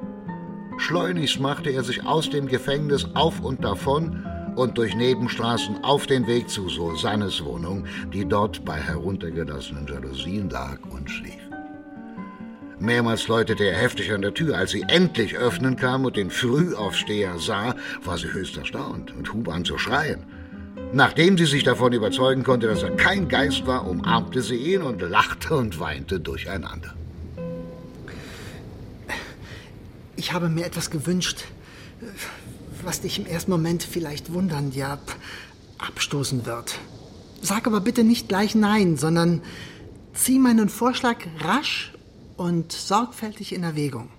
Schleunigst machte er sich aus dem Gefängnis auf und davon und durch Nebenstraßen auf den Weg zu Susannes Wohnung, die dort bei heruntergelassenen Jalousien lag und schlief. Mehrmals läutete er heftig an der Tür. Als sie endlich öffnen kam und den Frühaufsteher sah, war sie höchst erstaunt und hub an zu schreien. Nachdem sie sich davon überzeugen konnte, dass er kein Geist war, umarmte sie ihn und lachte und weinte durcheinander. Ich habe mir etwas gewünscht, was dich im ersten Moment vielleicht wundern, ja, abstoßen wird. Sag aber bitte nicht gleich Nein, sondern zieh meinen Vorschlag rasch und sorgfältig in Erwägung.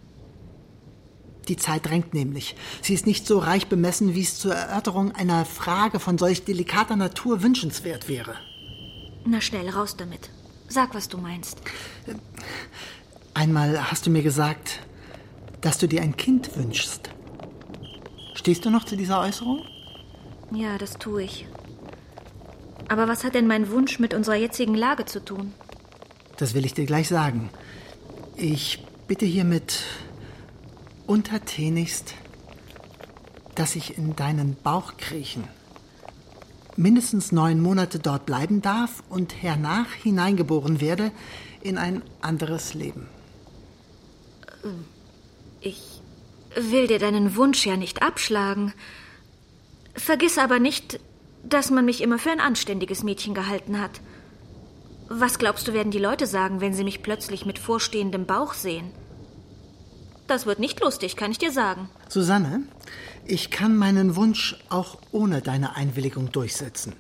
Die Zeit drängt nämlich. Sie ist nicht so reich bemessen, wie es zur Erörterung einer Frage von solch delikater Natur wünschenswert wäre. Na schnell, raus damit. Sag, was du meinst. Einmal hast du mir gesagt, dass du dir ein Kind wünschst. Stehst du noch zu dieser Äußerung? Ja, das tue ich. Aber was hat denn mein Wunsch mit unserer jetzigen Lage zu tun? Das will ich dir gleich sagen. Ich bitte hiermit untertänigst, dass ich in deinen Bauch kriechen, mindestens neun Monate dort bleiben darf und hernach hineingeboren werde in ein anderes Leben. Ich will dir deinen Wunsch ja nicht abschlagen. Vergiss aber nicht, dass man mich immer für ein anständiges Mädchen gehalten hat. Was glaubst du, werden die Leute sagen, wenn sie mich plötzlich mit vorstehendem Bauch sehen? Das wird nicht lustig, kann ich dir sagen. Susanne, ich kann meinen Wunsch auch ohne deine Einwilligung durchsetzen.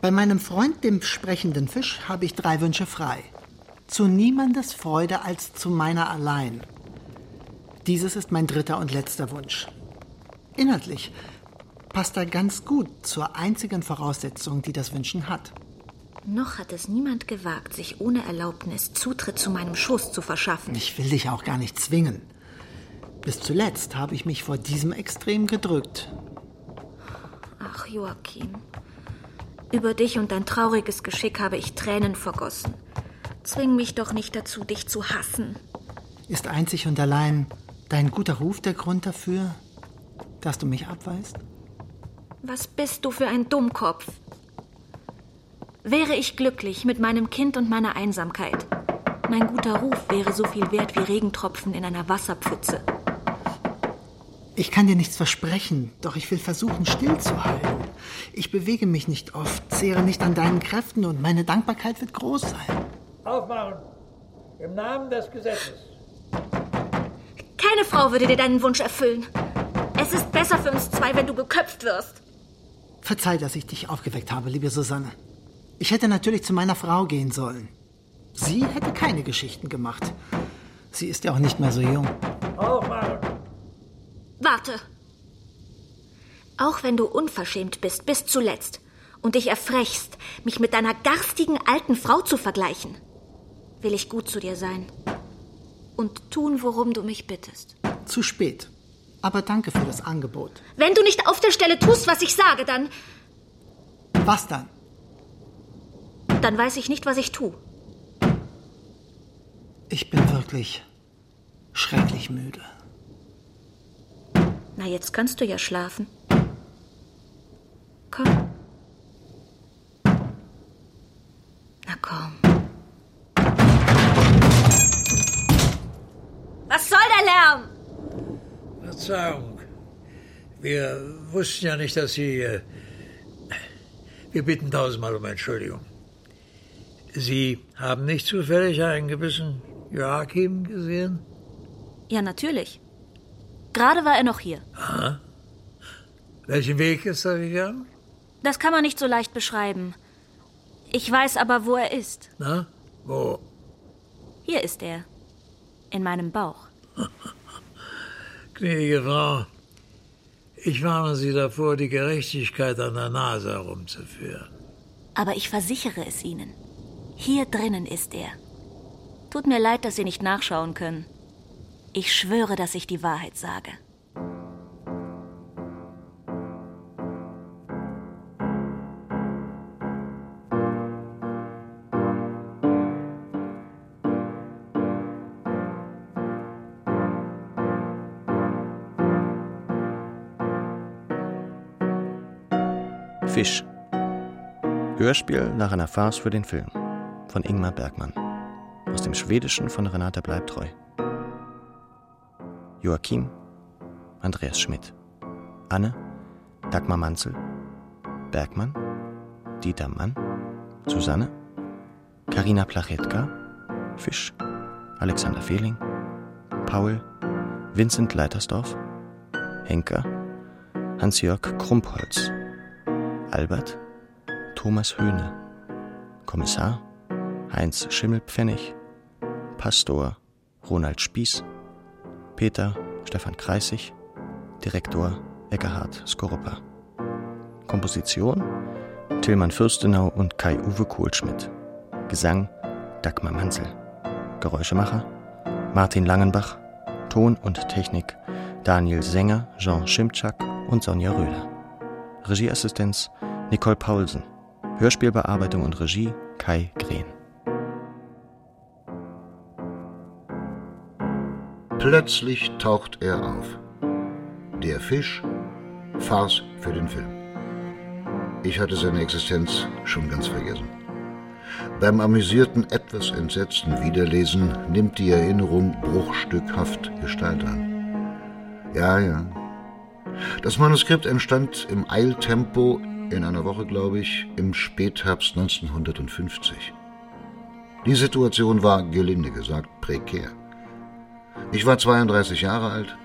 Bei meinem Freund, dem sprechenden Fisch, habe ich drei Wünsche frei. Zu niemandes Freude als zu meiner allein. Dieses ist mein dritter und letzter Wunsch. Inhaltlich passt er ganz gut zur einzigen Voraussetzung, die das Wünschen hat. Noch hat es niemand gewagt, sich ohne Erlaubnis Zutritt zu meinem Schoß zu verschaffen. Ich will dich auch gar nicht zwingen. Bis zuletzt habe ich mich vor diesem Extrem gedrückt. Ach, Joachim. Über dich und dein trauriges Geschick habe ich Tränen vergossen. Zwing mich doch nicht dazu, dich zu hassen. Ist einzig und allein dein guter Ruf der Grund dafür, dass du mich abweist? Was bist du für ein Dummkopf? Wäre ich glücklich mit meinem Kind und meiner Einsamkeit, mein guter Ruf wäre so viel wert wie Regentropfen in einer Wasserpfütze. Ich kann dir nichts versprechen, doch ich will versuchen, stillzuhalten. Ich bewege mich nicht oft, zehre nicht an deinen Kräften und meine Dankbarkeit wird groß sein. Aufmachen! Im Namen des Gesetzes. Keine Frau würde dir deinen Wunsch erfüllen. Es ist besser für uns zwei, wenn du geköpft wirst. Verzeih, dass ich dich aufgeweckt habe, liebe Susanne. Ich hätte natürlich zu meiner Frau gehen sollen. Sie hätte keine Geschichten gemacht. Sie ist ja auch nicht mehr so jung. Aufmachen! Warte. Auch wenn du unverschämt bist, bis zuletzt und dich erfrechst, mich mit deiner garstigen alten Frau zu vergleichen, will ich gut zu dir sein und tun, worum du mich bittest. Zu spät. Aber danke für das Angebot. Wenn du nicht auf der Stelle tust, was ich sage, dann. Was dann? Dann weiß ich nicht, was ich tue. Ich bin wirklich schrecklich müde. Na, jetzt kannst du ja schlafen. Komm. Na komm. Was soll der Lärm? Verzeihung. Wir wussten ja nicht, dass Sie. Äh, wir bitten tausendmal um Entschuldigung. Sie haben nicht zufällig einen gewissen Joachim gesehen? Ja, natürlich. Gerade war er noch hier. Aha. Welchen Weg ist er gegangen? Das kann man nicht so leicht beschreiben. Ich weiß aber, wo er ist. Na, wo? Hier ist er. In meinem Bauch. Gnädige Frau, ich warne Sie davor, die Gerechtigkeit an der Nase herumzuführen. Aber ich versichere es Ihnen. Hier drinnen ist er. Tut mir leid, dass Sie nicht nachschauen können. Ich schwöre, dass ich die Wahrheit sage. Fisch. Hörspiel nach einer Farce für den Film von Ingmar Bergmann. Aus dem Schwedischen von Renate Bleibtreu. Joachim Andreas Schmidt. Anne Dagmar Manzel. Bergmann Dieter Mann. Susanne Karina Plachetka. Fisch Alexander Fehling. Paul Vincent Leitersdorf. Henker Hans-Jörg Krumpholz. Albert Thomas Höhne. Kommissar Heinz Schimmelpfennig. Pastor Ronald Spieß. Peter Stefan Kreisig. Direktor Eckhard Skorupa. Komposition Tillmann Fürstenau und Kai-Uwe Kohlschmidt. Gesang Dagmar Manzel. Geräuschemacher Martin Langenbach. Ton und Technik Daniel Sänger, Jean Schimczak und Sonja Röder. Regieassistenz Nicole Paulsen. Hörspielbearbeitung und Regie Kai Green. Plötzlich taucht er auf. Der Fisch, Farce für den Film. Ich hatte seine Existenz schon ganz vergessen. Beim amüsierten, etwas entsetzten Wiederlesen nimmt die Erinnerung bruchstückhaft Gestalt an. Ja, ja. Das Manuskript entstand im Eiltempo in einer Woche, glaube ich, im Spätherbst 1950. Die Situation war, gelinde gesagt, prekär. Ich war 32 Jahre alt,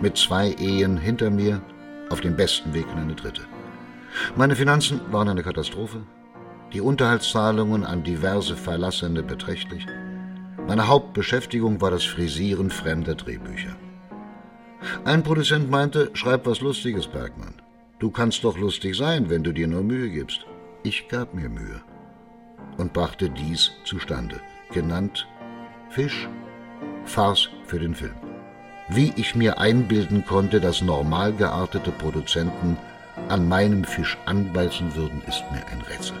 mit zwei Ehen hinter mir, auf dem besten Weg in eine dritte. Meine Finanzen waren eine Katastrophe, die Unterhaltszahlungen an diverse Verlassene beträchtlich. Meine Hauptbeschäftigung war das Frisieren fremder Drehbücher. Ein Produzent meinte, schreib was Lustiges, Bergmann. Du kannst doch lustig sein, wenn du dir nur Mühe gibst. Ich gab mir Mühe und brachte dies zustande, genannt Fisch, Farce für den Film. Wie ich mir einbilden konnte, dass normal geartete Produzenten an meinem Fisch anbeißen würden, ist mir ein Rätsel.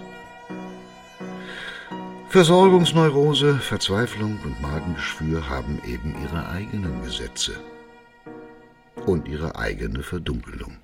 Versorgungsneurose, Verzweiflung und Magengeschwür haben eben ihre eigenen Gesetze und ihre eigene Verdunkelung.